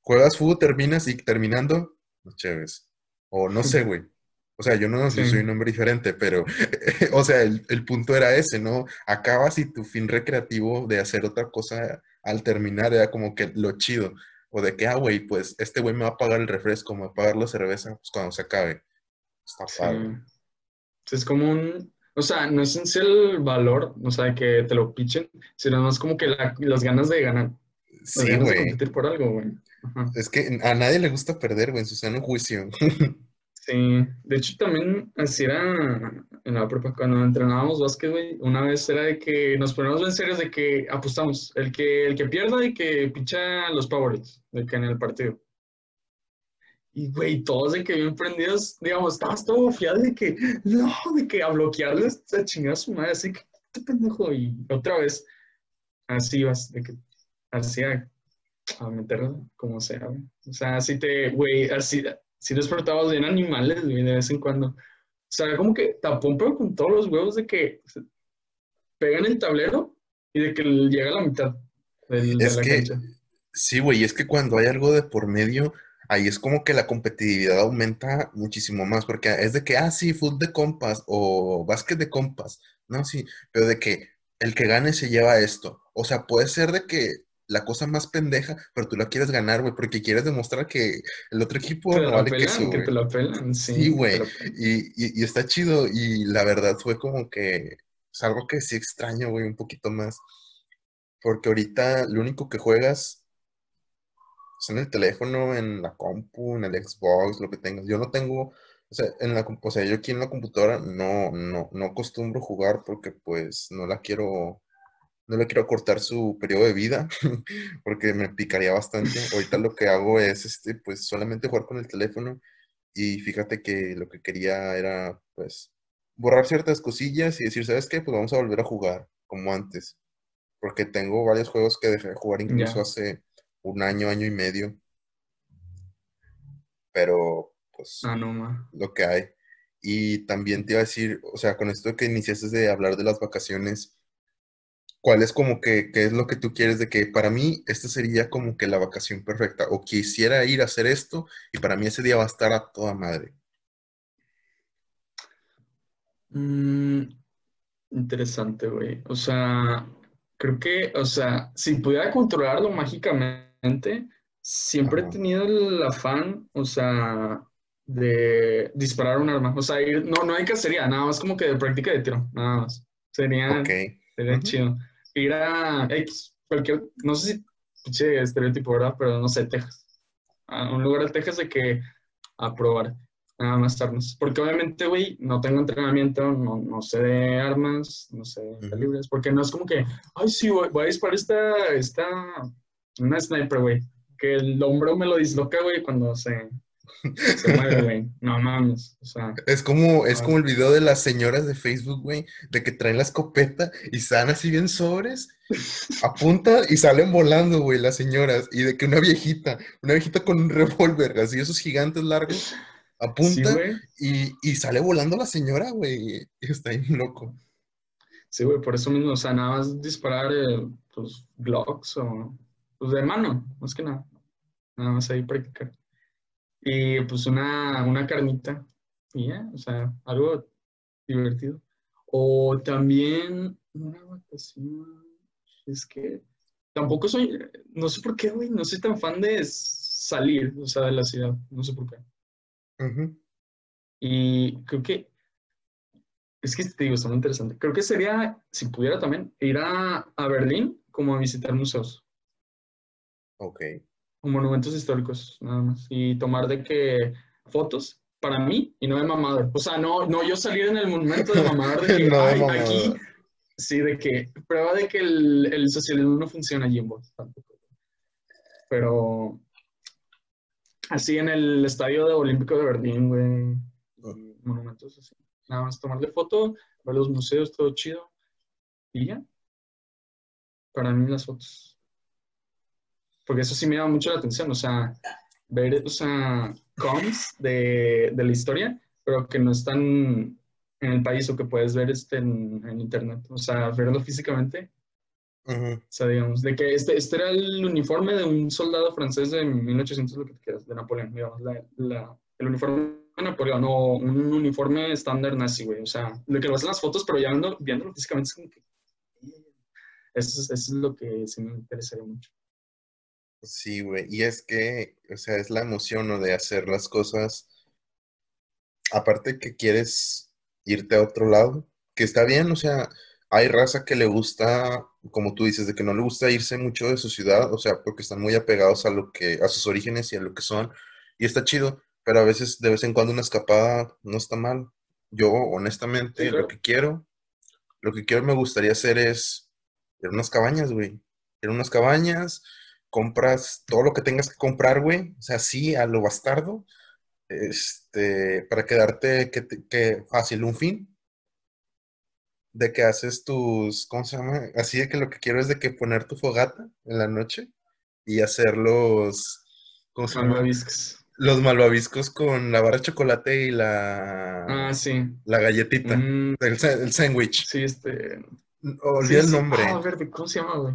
juegas fútbol, terminas y terminando, no chéves. O no sé, [laughs] güey. O sea, yo no yo Sí. soy un hombre diferente, pero, [laughs] o sea, el, el punto era ese, ¿no? Acabas y tu fin recreativo de hacer otra cosa al terminar era como que lo chido. O de que, ah, güey, pues este güey me va a pagar el refresco, me va a pagar la cerveza, pues cuando se acabe. Está padre. Sí, Es como un, o sea, no es en sí el valor, o sea, que te lo pichen, sino más como que la- las ganas de ganar, las Sí, güey. competir por algo, güey. Es que a nadie le gusta perder, güey, en su sano juicio. [laughs] Sí, de hecho también así era en la prepa, cuando entrenábamos básquet, güey, una vez era de que nos poníamos en de que apostamos, el que, el que pierda y que picha los Powerades, de que en el partido. Y, güey, todos de que bien prendidos, digamos, estabas todo fiel de que, no, de que a bloquearles, a chingar a su madre, así que, "Este pendejo, y otra vez, así vas, de que, así a, a meterlo como sea, güey. O sea, así te, güey, así, si despertabas bien animales, güey, de vez en cuando. O sea, como que tapón, pero con todos los huevos de que pegan el tablero y de que llega a la mitad del- de Es la que- cancha. Sí, güey, es que cuando hay algo de por medio, ahí es como que la competitividad aumenta muchísimo más, porque es de que, ah, sí, fútbol de compas o básquet de compas, no, sí, pero de que el que gane se lleva esto. O sea, puede ser de que la cosa más pendeja, pero tú la quieres ganar, güey, porque quieres demostrar que el otro equipo no vale que, que te lo pelan, sí. güey, y, y, está chido, y la verdad fue como que es algo que sí extraño, güey, un poquito más, porque ahorita lo único que juegas es en el teléfono, en la compu, en el Xbox, lo que tengas. Yo no tengo, o sea, en la, o sea, yo aquí en la computadora no, no, no acostumbro jugar porque pues no la quiero no le quiero cortar su periodo de vida [laughs] porque me picaría bastante. Ahorita lo que hago es, este, pues, solamente jugar con el teléfono y fíjate que lo que quería era, pues, borrar ciertas cosillas y decir, ¿sabes qué? Pues vamos a volver a jugar como antes. Porque tengo varios juegos que dejé de jugar incluso hace un año, año y medio. Pero, pues, ah, no, lo que hay. Y también te iba a decir, o sea, con esto que iniciaste de hablar de las vacaciones, ¿Cuál es como que, qué es lo que tú quieres de que para mí esta sería como que la vacación perfecta? O quisiera ir a hacer esto y para mí ese día va a estar a toda madre. Mm, interesante, güey. O sea, creo que, o sea, si pudiera controlarlo mágicamente, siempre he tenido el afán, o sea, de disparar un arma. O sea, no, no hay cacería, nada más como que de práctica de tiro, nada más. Sería, sería chido ir a X, cualquier, no sé si pinche estereotipo, ¿verdad? Pero no sé, Texas. A un lugar de Texas de que a probar nada más armas. Porque obviamente, güey, no tengo entrenamiento, no, no sé de armas, no sé de calibres, porque no es como que, ay, sí, voy, voy a disparar esta, esta, una sniper, güey. Que el hombro me lo disloca, güey, cuando se, se mueve, güey. No mames. O sea, es como, es como el video de las señoras de Facebook, güey, de que traen la escopeta y están así bien sobres, [laughs] apuntan y salen volando, güey, las señoras. Y de que una viejita, una viejita con un [laughs] revólver, así esos gigantes largos, apunta y, sale volando la señora, güey. Y está ahí loco. Sí, güey, por eso mismo, o sea, nada más disparar, eh, pues, o, pues, de mano, más que nada. Nada más ahí practicar. Y pues una, una carnita, y ya, o sea, algo divertido. O también una vacación, es que tampoco soy, no sé por qué, güey, no soy tan fan de salir, o sea, de la ciudad, no sé por qué. Y creo que, es que te digo, está muy interesante. Creo que sería, si pudiera también, ir a, a Berlín como a visitar museos. Ok monumentos históricos, nada más. Y tomar de que fotos para mí y no de mamador. O sea, no, no yo salir en el monumento de mamador de que [laughs] no, aquí, sí, de que prueba de que el, el socialismo no funciona allí en vos. Pero así en el estadio de olímpico de Berlín, güey, monumentos así. Nada más tomarle foto, ver los museos, todo chido. Y ya. Para mí las fotos porque eso sí me llama mucho la atención, o sea, ver, o sea, coms de, de la historia, pero que no están en el país o que puedes ver este en, en internet, o sea, verlo físicamente. O sea, digamos, de que este, este era el uniforme de un soldado francés de 1800, lo que te quieras, de Napoleón, digamos, la, la, el uniforme de Napoleón, o un uniforme estándar nazi, güey, o sea, lo que lo hacen las fotos, pero ya viendo, viéndolo físicamente es como que... Eso es, eso es lo que sí me interesaría mucho. Sí, güey. Y es que, o sea, es la emoción, ¿no? De hacer las cosas. Aparte que quieres irte a otro lado, que está bien, o sea, hay raza que le gusta, como tú dices, de que no le gusta irse mucho de su ciudad, o sea, porque están muy apegados a lo que, a sus orígenes y a lo que son, y está chido, pero a veces, de vez en cuando, una escapada no está mal. Yo, honestamente, lo que quiero, lo que quiero me gustaría hacer es ir a unas cabañas, güey. Ir a unas cabañas, compras todo lo que tengas que comprar, güey, o sea, sí, a lo bastardo, este, para quedarte que, que fácil, un fin, de que haces tus, ¿cómo se llama? Así de que lo que quiero es de que poner tu fogata en la noche y hacer los, ¿cómo se Malvaviscos. Los malvaviscos con la barra de chocolate y la... Ah, sí. La galletita, mm. el, sándwich. Sí, este... Olvida el nombre. Ah, ¿cómo se llama, güey?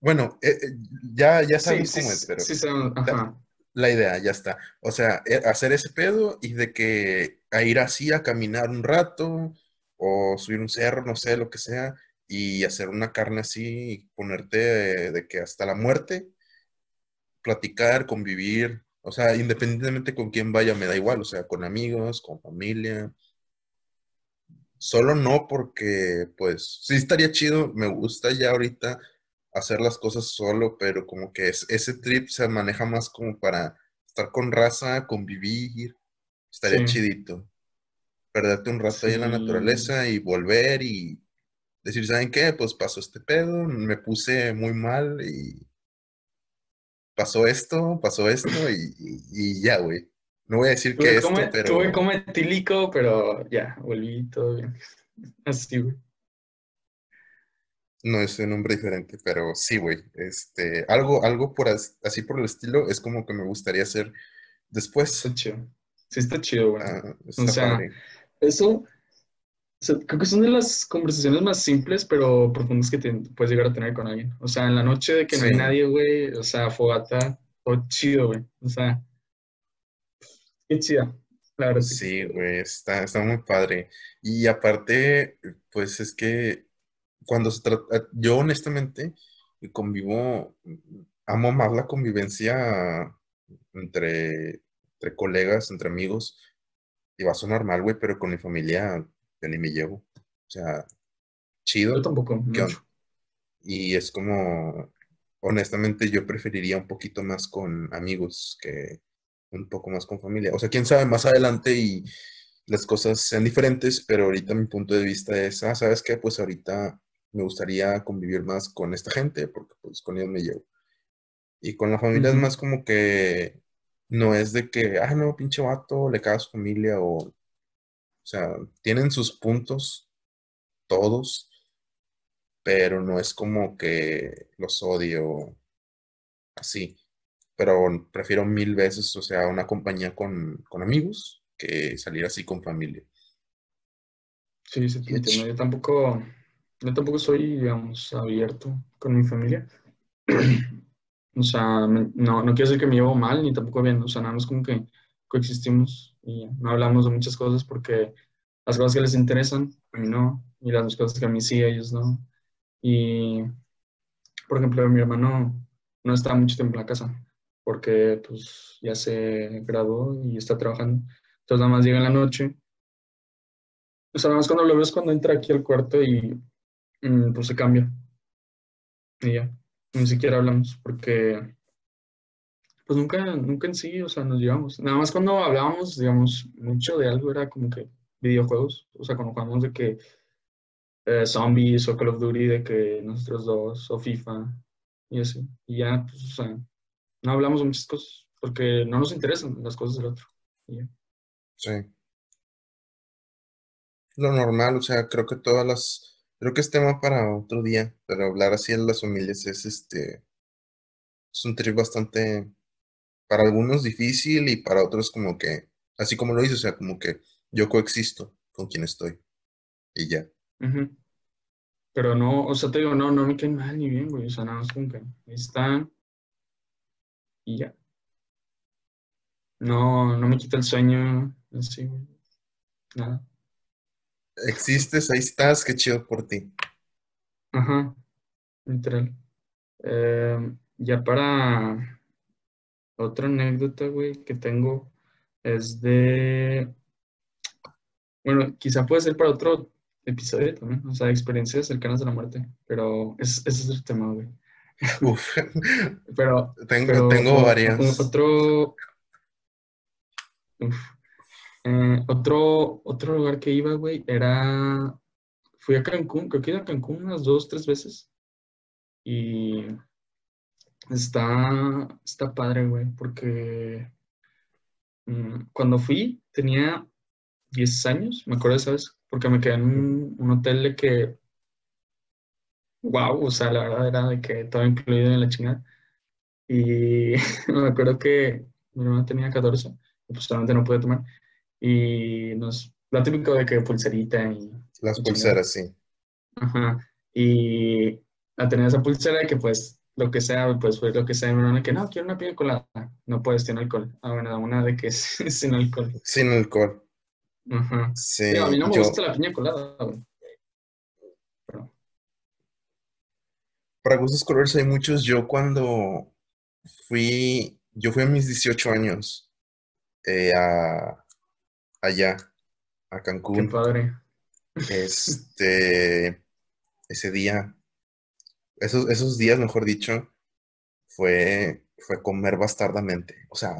Bueno, eh, eh, ya, ya sabes cómo es, pero. Sí, ajá. la idea, ya está. O sea, e- hacer ese pedo y de que a ir así a caminar un rato o subir un cerro, no sé, lo que sea, y hacer una carne así y ponerte de, de que hasta la muerte, platicar, convivir, o sea, independientemente con quién vaya, me da igual, o sea, con amigos, con familia. Solo no porque, pues, sí estaría chido, me gusta ya ahorita hacer las cosas solo, pero como que es- ese trip se maneja más como para estar con raza, convivir, estaría Sí, chidito. Perderte un rato ahí en la sí. naturaleza y volver y decir, ¿saben qué? Pues pasó este pedo, me puse muy mal y pasó esto, pasó esto y, y- y ya, güey. No voy a decir que Tuve esto, come, tuve pero come etílico, pero ya, volví todo bien. [laughs] Así, güey. No es un nombre diferente, pero sí, güey. Este, algo, algo por as- así por el estilo es como que me gustaría hacer Está después. chido. Sí, está chido, güey. Ah, O está sea, padre. eso, o sea, creo que son de las conversaciones más simples, pero profundas que te puedes llegar a tener con alguien. O sea, en la noche de que no hay nadie, güey, o sea, fogata, todo chido, güey. O sea, qué chida. Que sí, güey, está, está muy padre. Y aparte, pues es que cuando se trata, yo honestamente convivo, amo más la convivencia entre, entre colegas, entre amigos, y va a sonar mal, güey, pero con mi familia yo ni me llevo. O sea, Yo chido, tampoco, ¿qué onda? mucho. Y es como, honestamente, yo preferiría un poquito más con amigos que un poco más con familia. O sea, quién sabe, más adelante y las cosas sean diferentes, pero ahorita mi punto de vista es, ah, ¿sabes qué? Pues ahorita me gustaría convivir más con esta gente porque pues con ellos me llevo. Y con la familia es más como que no es de que, ah, no, pinche vato, le caga a su familia o, o sea, tienen sus puntos todos, pero no es como que los odio así. Pero prefiero mil veces, o sea, una compañía con, con amigos que salir así con familia. Sí, sí, Yo tampoco, yo tampoco soy, digamos, abierto con mi familia. [clears throat] O sea, no, no quiero decir que me llevo mal, ni tampoco bien. O sea, nada más como que coexistimos y no hablamos de muchas cosas porque las cosas que les interesan, a mí no, y las cosas que a mí sí, a ellos no. Y, por ejemplo, mi hermano no está mucho tiempo en la casa porque, pues, ya se graduó y está trabajando. Entonces, nada más llega en la noche. O sea, nada más cuando lo ves cuando entra aquí al cuarto y pues se cambia y ya. Ni siquiera hablamos porque Pues nunca, nunca en sí, o sea, nos llevamos. Nada más cuando hablábamos, digamos, mucho de algo era como que videojuegos, o sea, cuando jugamos de que eh, Zombies o Call of Duty, de que nosotros dos, o FIFA, y así. Y ya, pues, o sea, no hablamos de muchas cosas, porque no nos interesan las cosas del otro. Sí, lo normal, o sea, creo que todas las, creo que es tema para otro día, pero hablar así en las familias es este, es un trip bastante, para algunos difícil y para otros como que, así como lo hice, o sea, como que yo coexisto con quien estoy y ya. Pero no, o sea, te digo, no, no me caen mal ni bien, güey, o sea, nada más como que están y ya. No, no me quita el sueño, así, güey, nada. Existes, ahí estás, qué chido por ti. Ajá, literal. Eh, ya para otra anécdota, güey, que tengo es de, bueno, quizá puede ser para otro episodio también, o sea, experiencias cercanas a la muerte, pero es- ese es el tema, güey. Uf, [laughs] Pero, tengo, pero tengo varias. otro, uf, eh, otro, otro lugar que iba, güey, era, fui a Cancún, creo que he ido a Cancún unas dos, tres veces y está, está padre, güey, porque Mm, Cuando fui tenía 10 años, me acuerdo, ¿sabes? Porque me quedé en un, un hotel de que, wow, o sea, la verdad era de que todo incluido en la chingada. Y [laughs] me acuerdo que mi hermano tenía 14, y pues solamente no pude tomar. Y nos, lo típico de que pulserita y, Las pulseras, sí. Ajá. Y a tener esa pulsera que pues lo que sea, pues fue lo que sea, una que no, quiero una piña colada, no puedes, tiene alcohol. Ah, bueno, una de que [laughs] es sin alcohol. Sin alcohol. Ajá. Sí, a mí no me yo- gusta la piña colada, güey. Pero, Para gustos colores hay muchos. Yo cuando fui, yo fui a mis 18 años eh, a, allá, a qué Cancún. padre. Este, ese día, esos, esos días, mejor dicho, fue, fue comer bastardamente. O sea,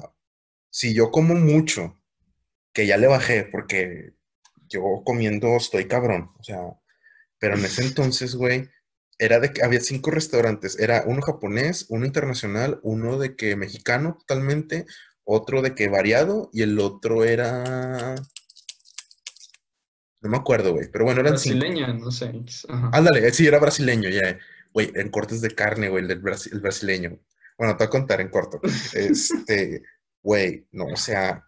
si yo como mucho, que ya le bajé, porque yo comiendo estoy cabrón. O sea, pero en ese entonces, güey, era de que había cinco restaurantes. Era uno japonés, uno internacional, uno de que mexicano totalmente, otro de que variado y el otro era... No me acuerdo, güey, pero bueno, eran cinco. Brasileña, no sé. Ajá. Ándale, sí, era brasileño, ya. Güey, en cortes de carne, güey, el, del brasi- el brasileño. Bueno, te voy a contar en corto. Este, [laughs] güey, no, o sea,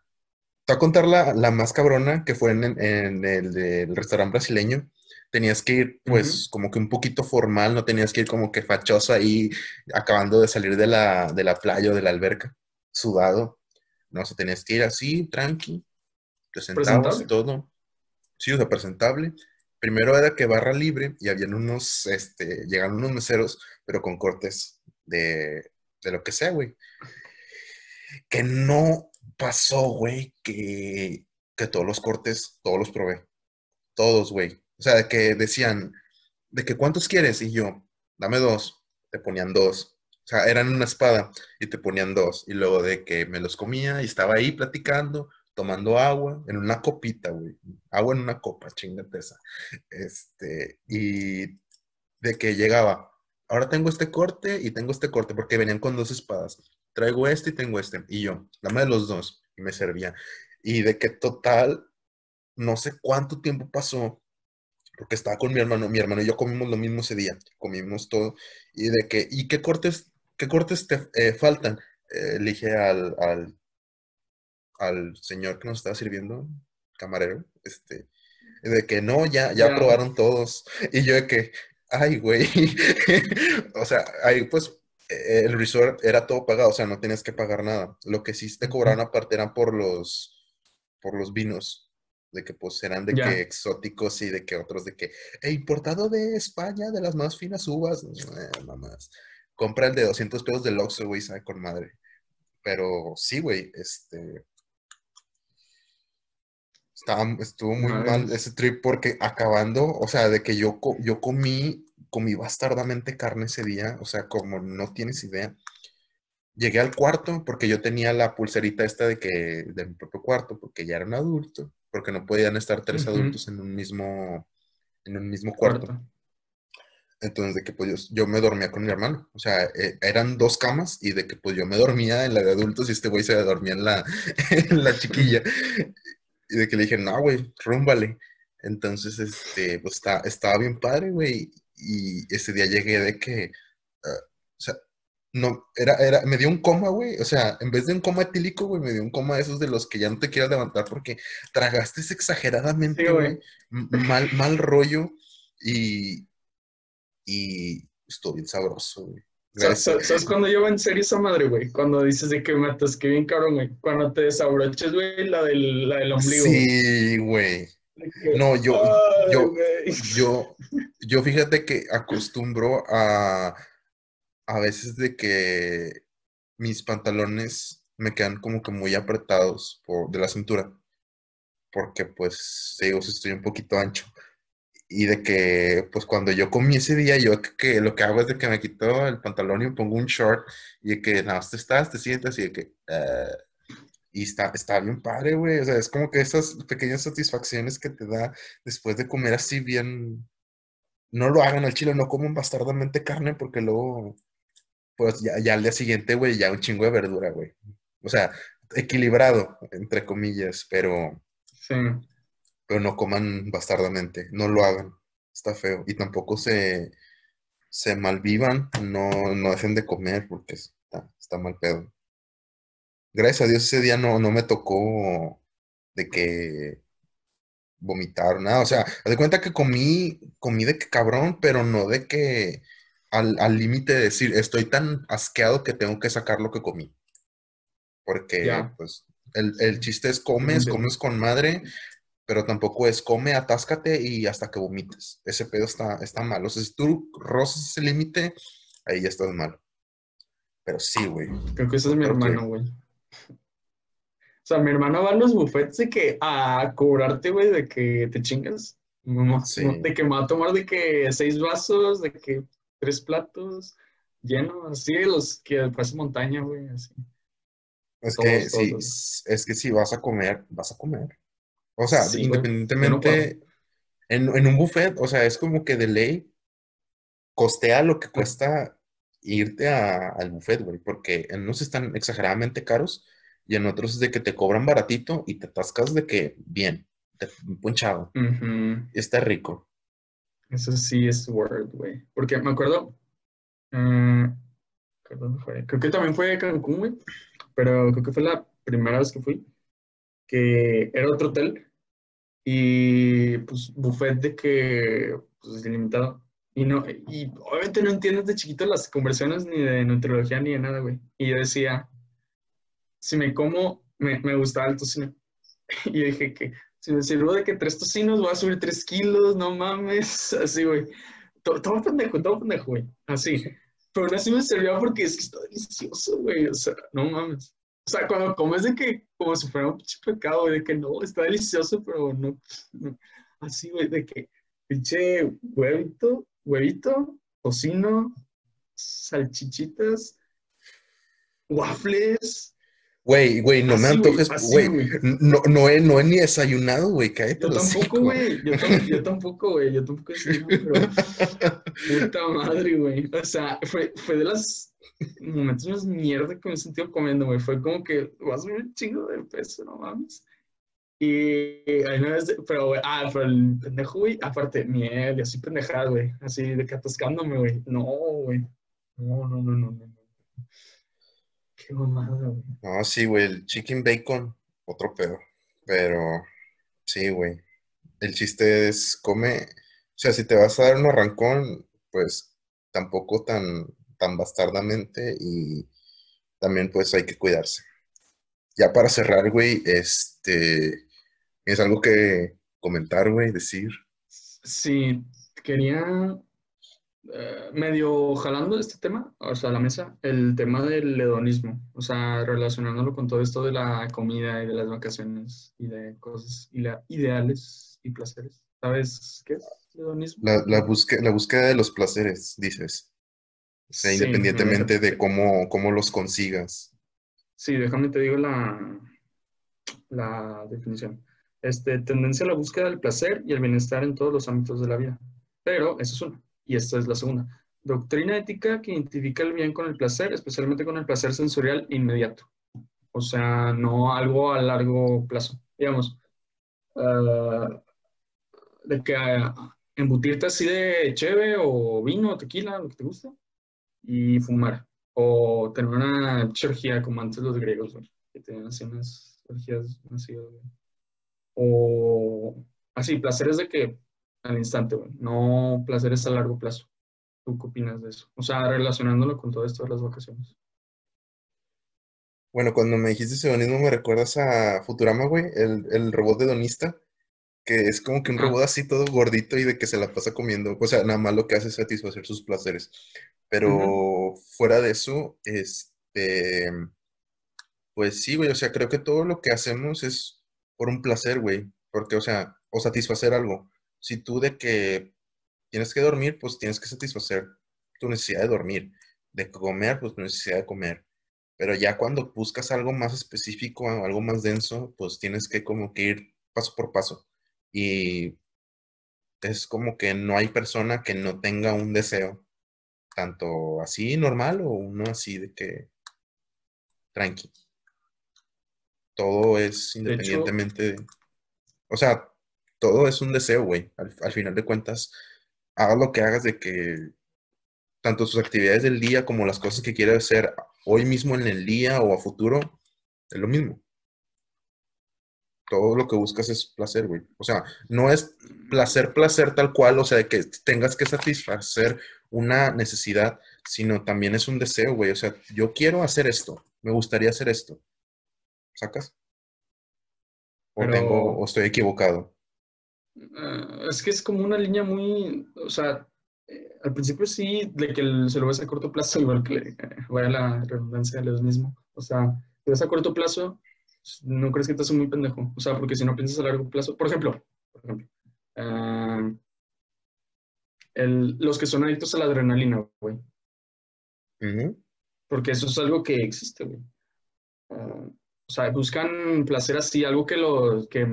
te voy a contar la, la más cabrona que fue en, en el del restaurante brasileño. Tenías que ir, pues, como que un poquito formal, no tenías que ir como que fachoso ahí, acabando de salir de la, de la playa o de la alberca, sudado. No, o sea, tenías que ir así, tranqui, sentabas, Presentable. todo. Sí, o sea, presentable. Primero era que barra libre y habían unos, este, llegaron unos meseros, pero con cortes de, de lo que sea, güey. Que no pasó, güey, que, que todos los cortes, todos los probé. Todos, güey. O sea, de que decían, de que cuántos quieres y yo, dame dos, te ponían dos. O sea, eran una espada y te ponían dos. Y luego de que me los comía y estaba ahí platicando, tomando agua en una copita, güey. Agua en una copa, chingate esa. Este, y de que llegaba, ahora tengo este corte y tengo este corte, porque venían con dos espadas. Traigo este y tengo este. Y yo, dame los dos. Y me servía. Y de que total, no sé cuánto tiempo pasó, porque estaba con mi hermano. Mi hermano y yo comimos lo mismo ese día. Comimos todo. Y de que, ¿y qué cortes, qué cortes te eh, faltan? Eh, al, al, al señor que nos estaba sirviendo, camarero, este, de que no, ya, ya Ya. probaron todos. Y yo de que, ay, güey. [laughs] o sea, ahí pues eh, el resort era todo pagado, o sea, no tenías que pagar nada. Lo que sí te cobraban aparte eran por los, por los vinos, de que pues eran de Ya. que exóticos y de que otros de que, "Eh, importado de España, de las más finas uvas, Eh, mamás. Compra el de 200 pesos del Oxxo, güey, sabe con madre. Pero sí, güey, este... estaba- estuvo muy mal ese trip porque acabando, o sea, de que yo, co- yo comí, comí bastardamente carne ese día, o sea, como no tienes idea. Llegué al cuarto porque yo tenía la pulserita esta de que, de mi propio cuarto, porque ya era un adulto, porque no podían estar tres adultos en un mismo, en un mismo cuarto. Cuarto. Entonces, de que pues yo, yo me dormía con mi hermano. O sea, eh, eran dos camas y de que pues yo me dormía en la de adultos y este güey se dormía en la, [laughs] en la chiquilla. Y de que le dije, no, güey, rúmbale. Entonces, este, pues está, estaba bien padre, güey. Y ese día llegué de que, ah, o sea, no, era, era, me dio un coma, güey. O sea, en vez de un coma etílico, güey, me dio un coma de esos de los que ya no te quieras levantar porque tragaste exageradamente, güey. Mal, mal rollo y, y estuvo bien sabroso, güey. ¿Sabes cuándo lleva en serio esa madre, güey? Cuando dices de que me atasqué bien cabrón, güey. Cuando te desabroches, güey, la del, la del ombligo. Sí, güey. Que, No, yo, ay, yo, yo, yo fíjate que acostumbro a, a veces de que mis pantalones me quedan como que muy apretados por, de la cintura, porque pues, digo, si estoy un poquito ancho. Y de que, pues cuando yo comí ese día, yo que, que lo que hago es de que me quito el pantalón y me pongo un short y de que nada te estás, te sientas y de que... eh, y está, está bien padre, güey. O sea, es como que esas pequeñas satisfacciones que te da después de comer así bien. No lo hagan al chile, no coman bastardamente carne porque luego, pues ya, ya al día siguiente, güey, ya un chingo de verdura, güey. O sea, equilibrado, entre comillas, pero, Sí. Pero no coman bastardamente, no lo hagan. Está feo. Y tampoco se, se malvivan, no, no dejen de comer porque está, está mal pedo. Gracias a Dios ese día no, no me tocó de que vomitar, nada. O sea, de cuenta que comí, comí de que cabrón, pero no de que, al límite de decir, estoy tan asqueado que tengo que sacar lo que comí. Porque, pues, el, chiste es comes, comes con madre, pero tampoco es come, atáscate y hasta que vomites. Ese pedo está, está mal. O sea, si tú rozas ese límite, ahí ya estás mal. Pero sí, güey. Creo que ese es mi hermano, güey. O sea, mi hermano va a los buffets de que a cobrarte, güey, de que te chingas. De que me va a tomar de que seis vasos, de que tres platos llenos, así de los que parece montaña, güey, así. Es que sí, es que si vas a comer, vas a comer. O sea, independientemente, en, un buffet, o sea, es como que de ley costea lo que cuesta irte al buffet, güey, porque en unos están exageradamente caros y en otros es de que te cobran baratito y te atascas de que bien, punchado. Está rico. Eso sí es word, güey. Porque me acuerdo, mm, Creo que también fue Cancún, güey pero creo que fue la primera vez que fui, que era otro hotel y pues buffet de que, pues ilimitado. Y, no, y obviamente no entiendes de chiquito las conversiones ni de nutriología ni de nada, güey. Y yo decía, si me como, me, me gustaba el tocino. [laughs] Y yo dije que si me sirvo de que tres tocinos voy a subir tres kilos, no mames. [laughs] Así, güey. Todo, todo pendejo, todo pendejo, güey. Así. Pero aún así me servía porque es que está delicioso, güey. O sea, no mames. O sea, cuando comes de que, como si fuera un pinche pecado, de que no, está delicioso, pero no, así, güey, de que pinche huevito, huevito, tocino, salchichitas, waffles, Güey, güey, no me antojes, güey. No, no, he, no he ni desayunado, güey. Cállate. Yo tampoco, güey. Yo, yo, tampoco, güey. Yo tampoco he pero. [laughs] Puta madre, güey. O sea, fue, fue de los momentos más mierda que me he sentido comiendo, güey. Fue como que vas a ver un chingo de peso, no mames. Y una vez, pero, güey, ah, pero el pendejo, güey, aparte, miel y así pendejada, güey. Así de que atascándome, güey. No, güey. No, no, no, no, no. Qué mamada, güey. No, sí, güey, el chicken bacon, otro pedo. Pero sí, güey. El chiste es come, o sea, si te vas a dar un arrancón, pues tampoco tan, tan bastardamente y también pues hay que cuidarse. Ya para cerrar, güey, este, ¿es algo que comentar, güey, decir? Sí, quería eh, medio jalando este tema, o sea, la mesa, el tema del hedonismo, o sea, relacionándolo con todo esto de la comida y de las vacaciones y de cosas ideales y placeres. ¿Sabes qué es el hedonismo? La, la, la búsqueda de los placeres, dices. O sea, independientemente de cómo, cómo los consigas. Sí, déjame te digo la, la definición. Este, tendencia a la búsqueda del placer y el bienestar en todos los ámbitos de la vida. Pero eso es uno y esta es la segunda. Doctrina ética que identifica el bien con el placer, especialmente con el placer sensorial inmediato. O sea, no algo a largo plazo. Digamos, ah, de que uh, embutirte así de cheve o vino tequila, lo que te gusta, y fumar. O tener una orgía como antes los griegos, que tenían así unas orgías así. O así, placeres de que al instante, güey. No placeres a largo plazo. ¿Tú qué opinas de eso? O sea, relacionándolo con todo esto de las vacaciones. Bueno, cuando me dijiste ese hedonismo me recuerdas a Futurama, güey, el, el robot hedonista, que es como que un ah. robot así todo gordito y de que se la pasa comiendo. O sea, nada más lo que hace es satisfacer sus placeres. Pero fuera de eso, este, pues sí, güey, o sea, creo que todo lo que hacemos es por un placer, güey, porque, o sea, o satisfacer algo si tú de que tienes que dormir, pues tienes que satisfacer tu necesidad de dormir, de comer, pues tu necesidad de comer. Pero ya cuando buscas algo más específico, algo más denso, pues tienes que como que ir paso por paso. Y es como que no hay persona que no tenga un deseo, tanto así normal o uno así de que tranqui. Todo es independientemente de, o sea, todo es un deseo, güey. Al, final de cuentas, hagas lo que hagas de que tanto sus actividades del día como las cosas que quieras hacer hoy mismo en el día o a futuro, es lo mismo. Todo lo que buscas es placer, güey. O sea, no es placer, placer tal cual, o sea, que tengas que satisfacer una necesidad, sino también es un deseo, güey. O sea, yo quiero hacer esto, me gustaría hacer esto. ¿Sacas? O, Pero- tengo, o estoy equivocado. Ah, es que es como una línea muy, o sea, eh, al principio sí, de que el- se lo ves a corto plazo, igual que le, eh, vaya la redundancia del mismo. O sea, si ves a corto plazo, no crees que te hace muy pendejo. O sea, porque si no piensas a largo plazo, por ejemplo, por ejemplo, ah, el- los que son adictos a la adrenalina, güey. Porque eso es algo que existe, güey. Ah, o sea, buscan placer así, algo que lo que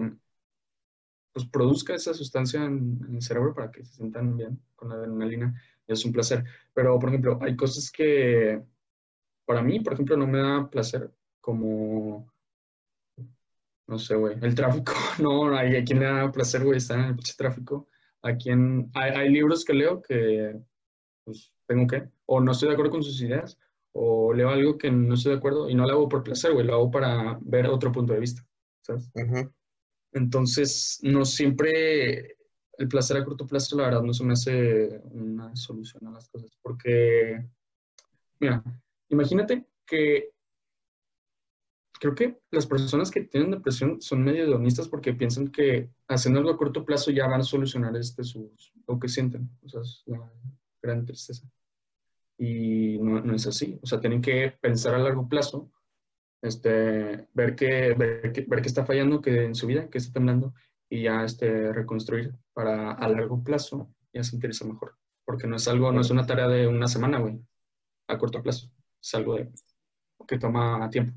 pues, produzca esa sustancia en, en el cerebro para que se sientan bien con la adrenalina. Es un placer. Pero, por ejemplo, hay cosas que para mí, por ejemplo, no me da placer, como, no sé, güey, el tráfico. [laughs] No, hay a quien le da placer, güey, estar en el pinche tráfico. A quien, hay, hay libros que leo que, pues, tengo que, o no estoy de acuerdo con sus ideas, o leo algo que no estoy de acuerdo y no lo hago por placer, güey, lo hago para ver otro punto de vista, ¿sabes? Ujú. Entonces, no siempre el placer a corto plazo, la verdad, no se me hace una solución a las cosas, porque, mira, imagínate que creo que las personas que tienen depresión son medio hedonistas porque piensan que haciendo algo a corto plazo ya van a solucionar este, sus, lo que sienten, o sea, es la gran tristeza. Y no, no es así, o sea, tienen que pensar a largo plazo este, ver qué ver qué- está fallando que en su vida, qué está temblando y ya este, reconstruir para a largo plazo ya sentirse mejor. Porque no es algo, no es una tarea de una semana, güey, a corto plazo. Es algo que toma tiempo.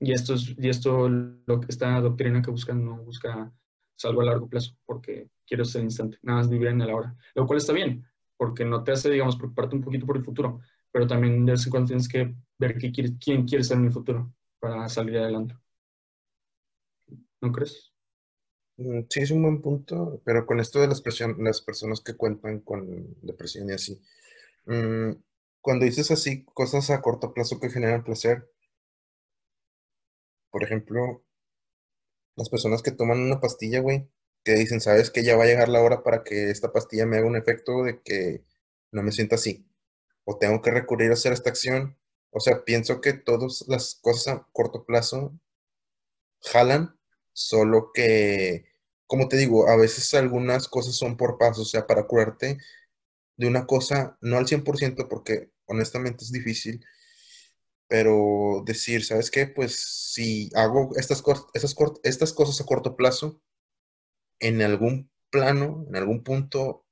Y esto, es, y esto, lo esta doctrina que buscan, no busca es algo a largo plazo, porque quiero ese instante, nada más vivir en el ahora. Lo cual está bien, porque no te hace, digamos, preocuparte un poquito por el futuro, pero también de vez en cuando tienes que ver qué quién quieres ser en el futuro para salir adelante. ¿No crees? Mm, Sí, es un buen punto, pero con esto de las, las personas que cuentan con depresión y así, mm, cuando dices así cosas a corto plazo que generan placer, por ejemplo, las personas que toman una pastilla, güey, que dicen, sabes que ya va a llegar la hora para que esta pastilla me haga un efecto de que no me sienta así, o tengo que recurrir a hacer esta acción. O sea, pienso que todas las cosas a corto plazo jalan, solo que, como te digo, a veces algunas cosas son por pasos, o sea, para curarte de una cosa, no al 100%, porque honestamente es difícil, pero decir, ¿sabes qué? Pues si hago estas, estas, estas cosas a corto plazo, en algún plano, en algún punto,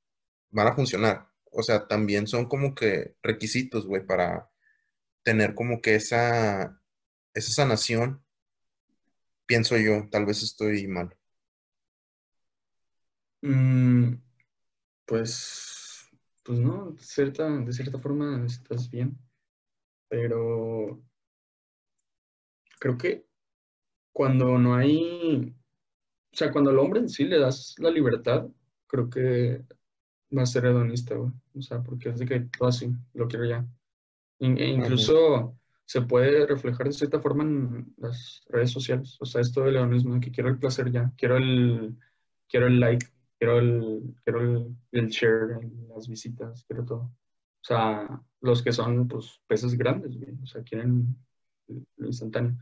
van a funcionar. O sea, también son como que requisitos, güey, para tener como que esa, esa sanación, pienso yo, tal vez estoy mal. Mm, pues, pues no, de cierta, de cierta forma estás bien, pero creo que cuando no hay, o sea, cuando al hombre en sí le das la libertad, creo que va a ser hedonista, güey. O sea, porque es de que todo así, lo quiero ya. In- e incluso se puede reflejar de cierta forma en las redes sociales. O sea, esto del hedonismo, de que quiero el placer ya, quiero el, quiero el like, quiero el, quiero el, el share, las visitas, quiero todo. O sea, los que son, pues, peces grandes, güey. O sea, quieren lo instantáneo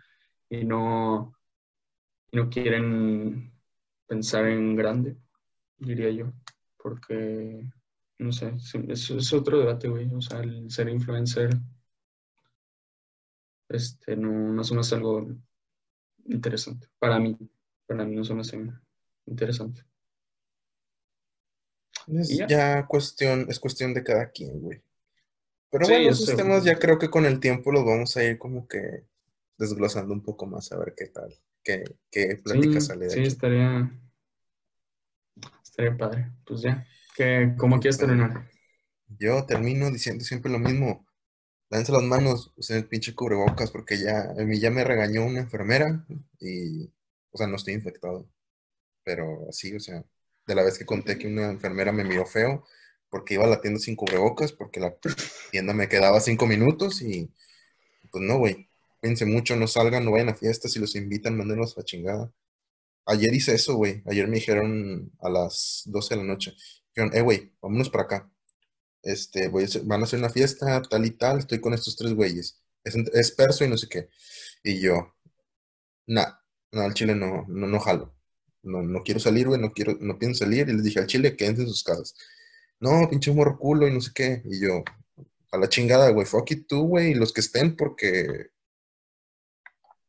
y no, y no quieren pensar en grande, diría yo, porque, no sé, es, es otro debate, güey, o sea, el ser influencer, este, no, no se me hace algo interesante, para mí, para mí no se me hace interesante. Es ya. ya cuestión, es cuestión de cada quien, güey. Pero Sí, bueno, esos temas ya creo que con el tiempo los vamos a ir como que desglosando un poco más, a ver qué tal, qué, qué plática Sí, sale de sí, aquí. estaría, estaría padre, pues ya, que, ¿cómo quieres terminar? Yo termino diciendo siempre lo mismo. Lávense las manos, usen el pinche cubrebocas, porque ya, a mí ya me regañó una enfermera y, o sea, no estoy infectado. Pero así, o sea, de la vez que conté que una enfermera me miró feo porque iba a la tienda sin cubrebocas, porque la tienda me quedaba cinco minutos y, pues no, güey. Cuídense mucho, no salgan, no vayan a fiestas, si los invitan, mándenlos a chingada. Ayer hice eso, güey. Ayer me dijeron a las 12 de la noche. Dijeron, eh, güey, vámonos para acá. este, voy a hacer- van a hacer una fiesta, tal y tal, estoy con estos tres güeyes. Es, perso y no sé qué. Y yo, nah, al chile no, no, no jalo. No, no quiero salir, güey, no quiero, no pienso salir. Y les dije al chile, quédense en sus casas. No, pinche morro culo y no sé qué. Y yo, a la chingada, güey, fuck it tú, güey, y los que estén, porque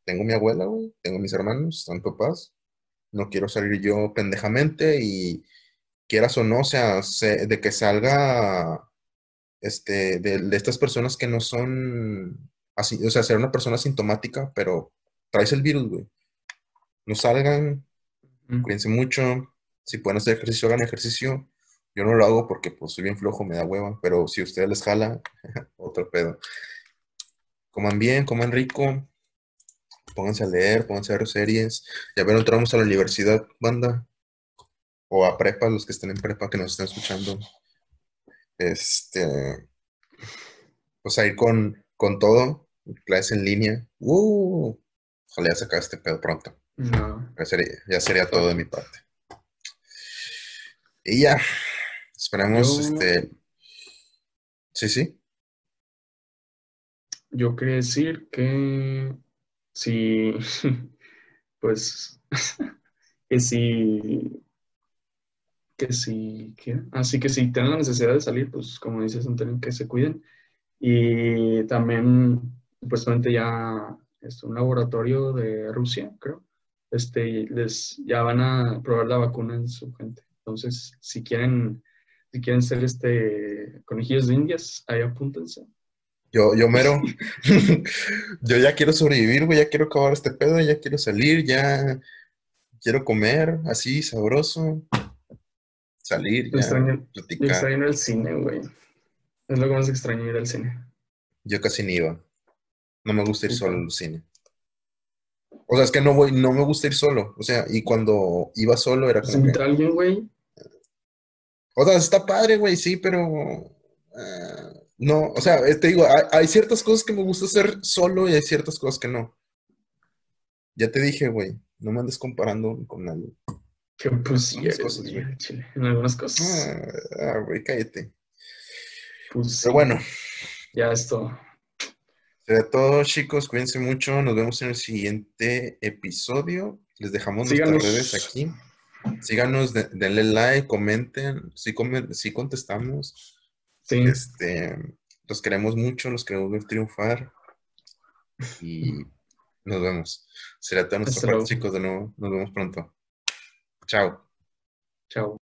tengo mi abuela, güey, tengo mis hermanos, están papás. No quiero salir yo pendejamente y quieras o no, o sea, se- de que salga este, de, de estas personas que no son así, o sea, ser una persona asintomática, pero traes el virus, güey. No salgan, Mm. cuídense mucho. Si pueden hacer ejercicio, hagan ejercicio. Yo no lo hago porque pues soy bien flojo, me da hueva, pero si a ustedes les jala, [laughs] otro pedo. Coman bien, coman rico, pónganse a leer, pónganse a ver series. Ya ver, entramos a la universidad, banda, o a prepa, los que estén en prepa, que nos estén escuchando. Este, pues a ir con, con todo, clases en línea. Uh, ojalá acabe este pedo pronto. No. Ya sería, ya sería todo de mi parte. Y ya, esperemos, Yo- este, sí, sí, Yo quería decir que si, [laughs] pues, [laughs] que si, que si, ¿qué? Así que si tienen la necesidad de salir, pues como dices, Antonio, que se cuiden. Y también, supuestamente ya, es un laboratorio de Rusia, creo, este, les, ya van a probar la vacuna en su gente. Entonces, si quieren, si quieren ser este, conejillos de indias, ahí apúntense. Yo, yo mero, [laughs] yo ya quiero sobrevivir, güey, ya quiero acabar este pedo, ya quiero salir, ya quiero comer así, sabroso, salir, Yo ya, extraño, yo platicar. extraño el cine, güey. Es lo que más extraño ir al cine. Yo casi ni iba. No me gusta ir solo al cine. O sea, es que no voy, no me gusta ir solo. O sea, y cuando iba solo era Pues como que, invita alguien, güey. o sea, está padre, güey, sí, pero ah, no, o sea, eh, te digo, hay, hay ciertas cosas que me gusta hacer solo y hay ciertas cosas que no. Ya te dije, güey, no me andes comparando con nadie. Que pues sí, Algunas eres, cosas, güey, chile. En algunas cosas. Ah, ah, güey, cállate. Pues. Pero bueno, Ya esto. será todo, chicos. Cuídense mucho. Nos vemos en el siguiente episodio. Les dejamos Síganos. nuestras redes aquí. Síganos, de- denle like, comenten. Sí, comen- sí contestamos. Sí. Este, los queremos mucho, los queremos ver triunfar. Y nos vemos. Será todo nuestra Hasta parte, chicos. De nuevo, nos vemos pronto. Chao. Chao.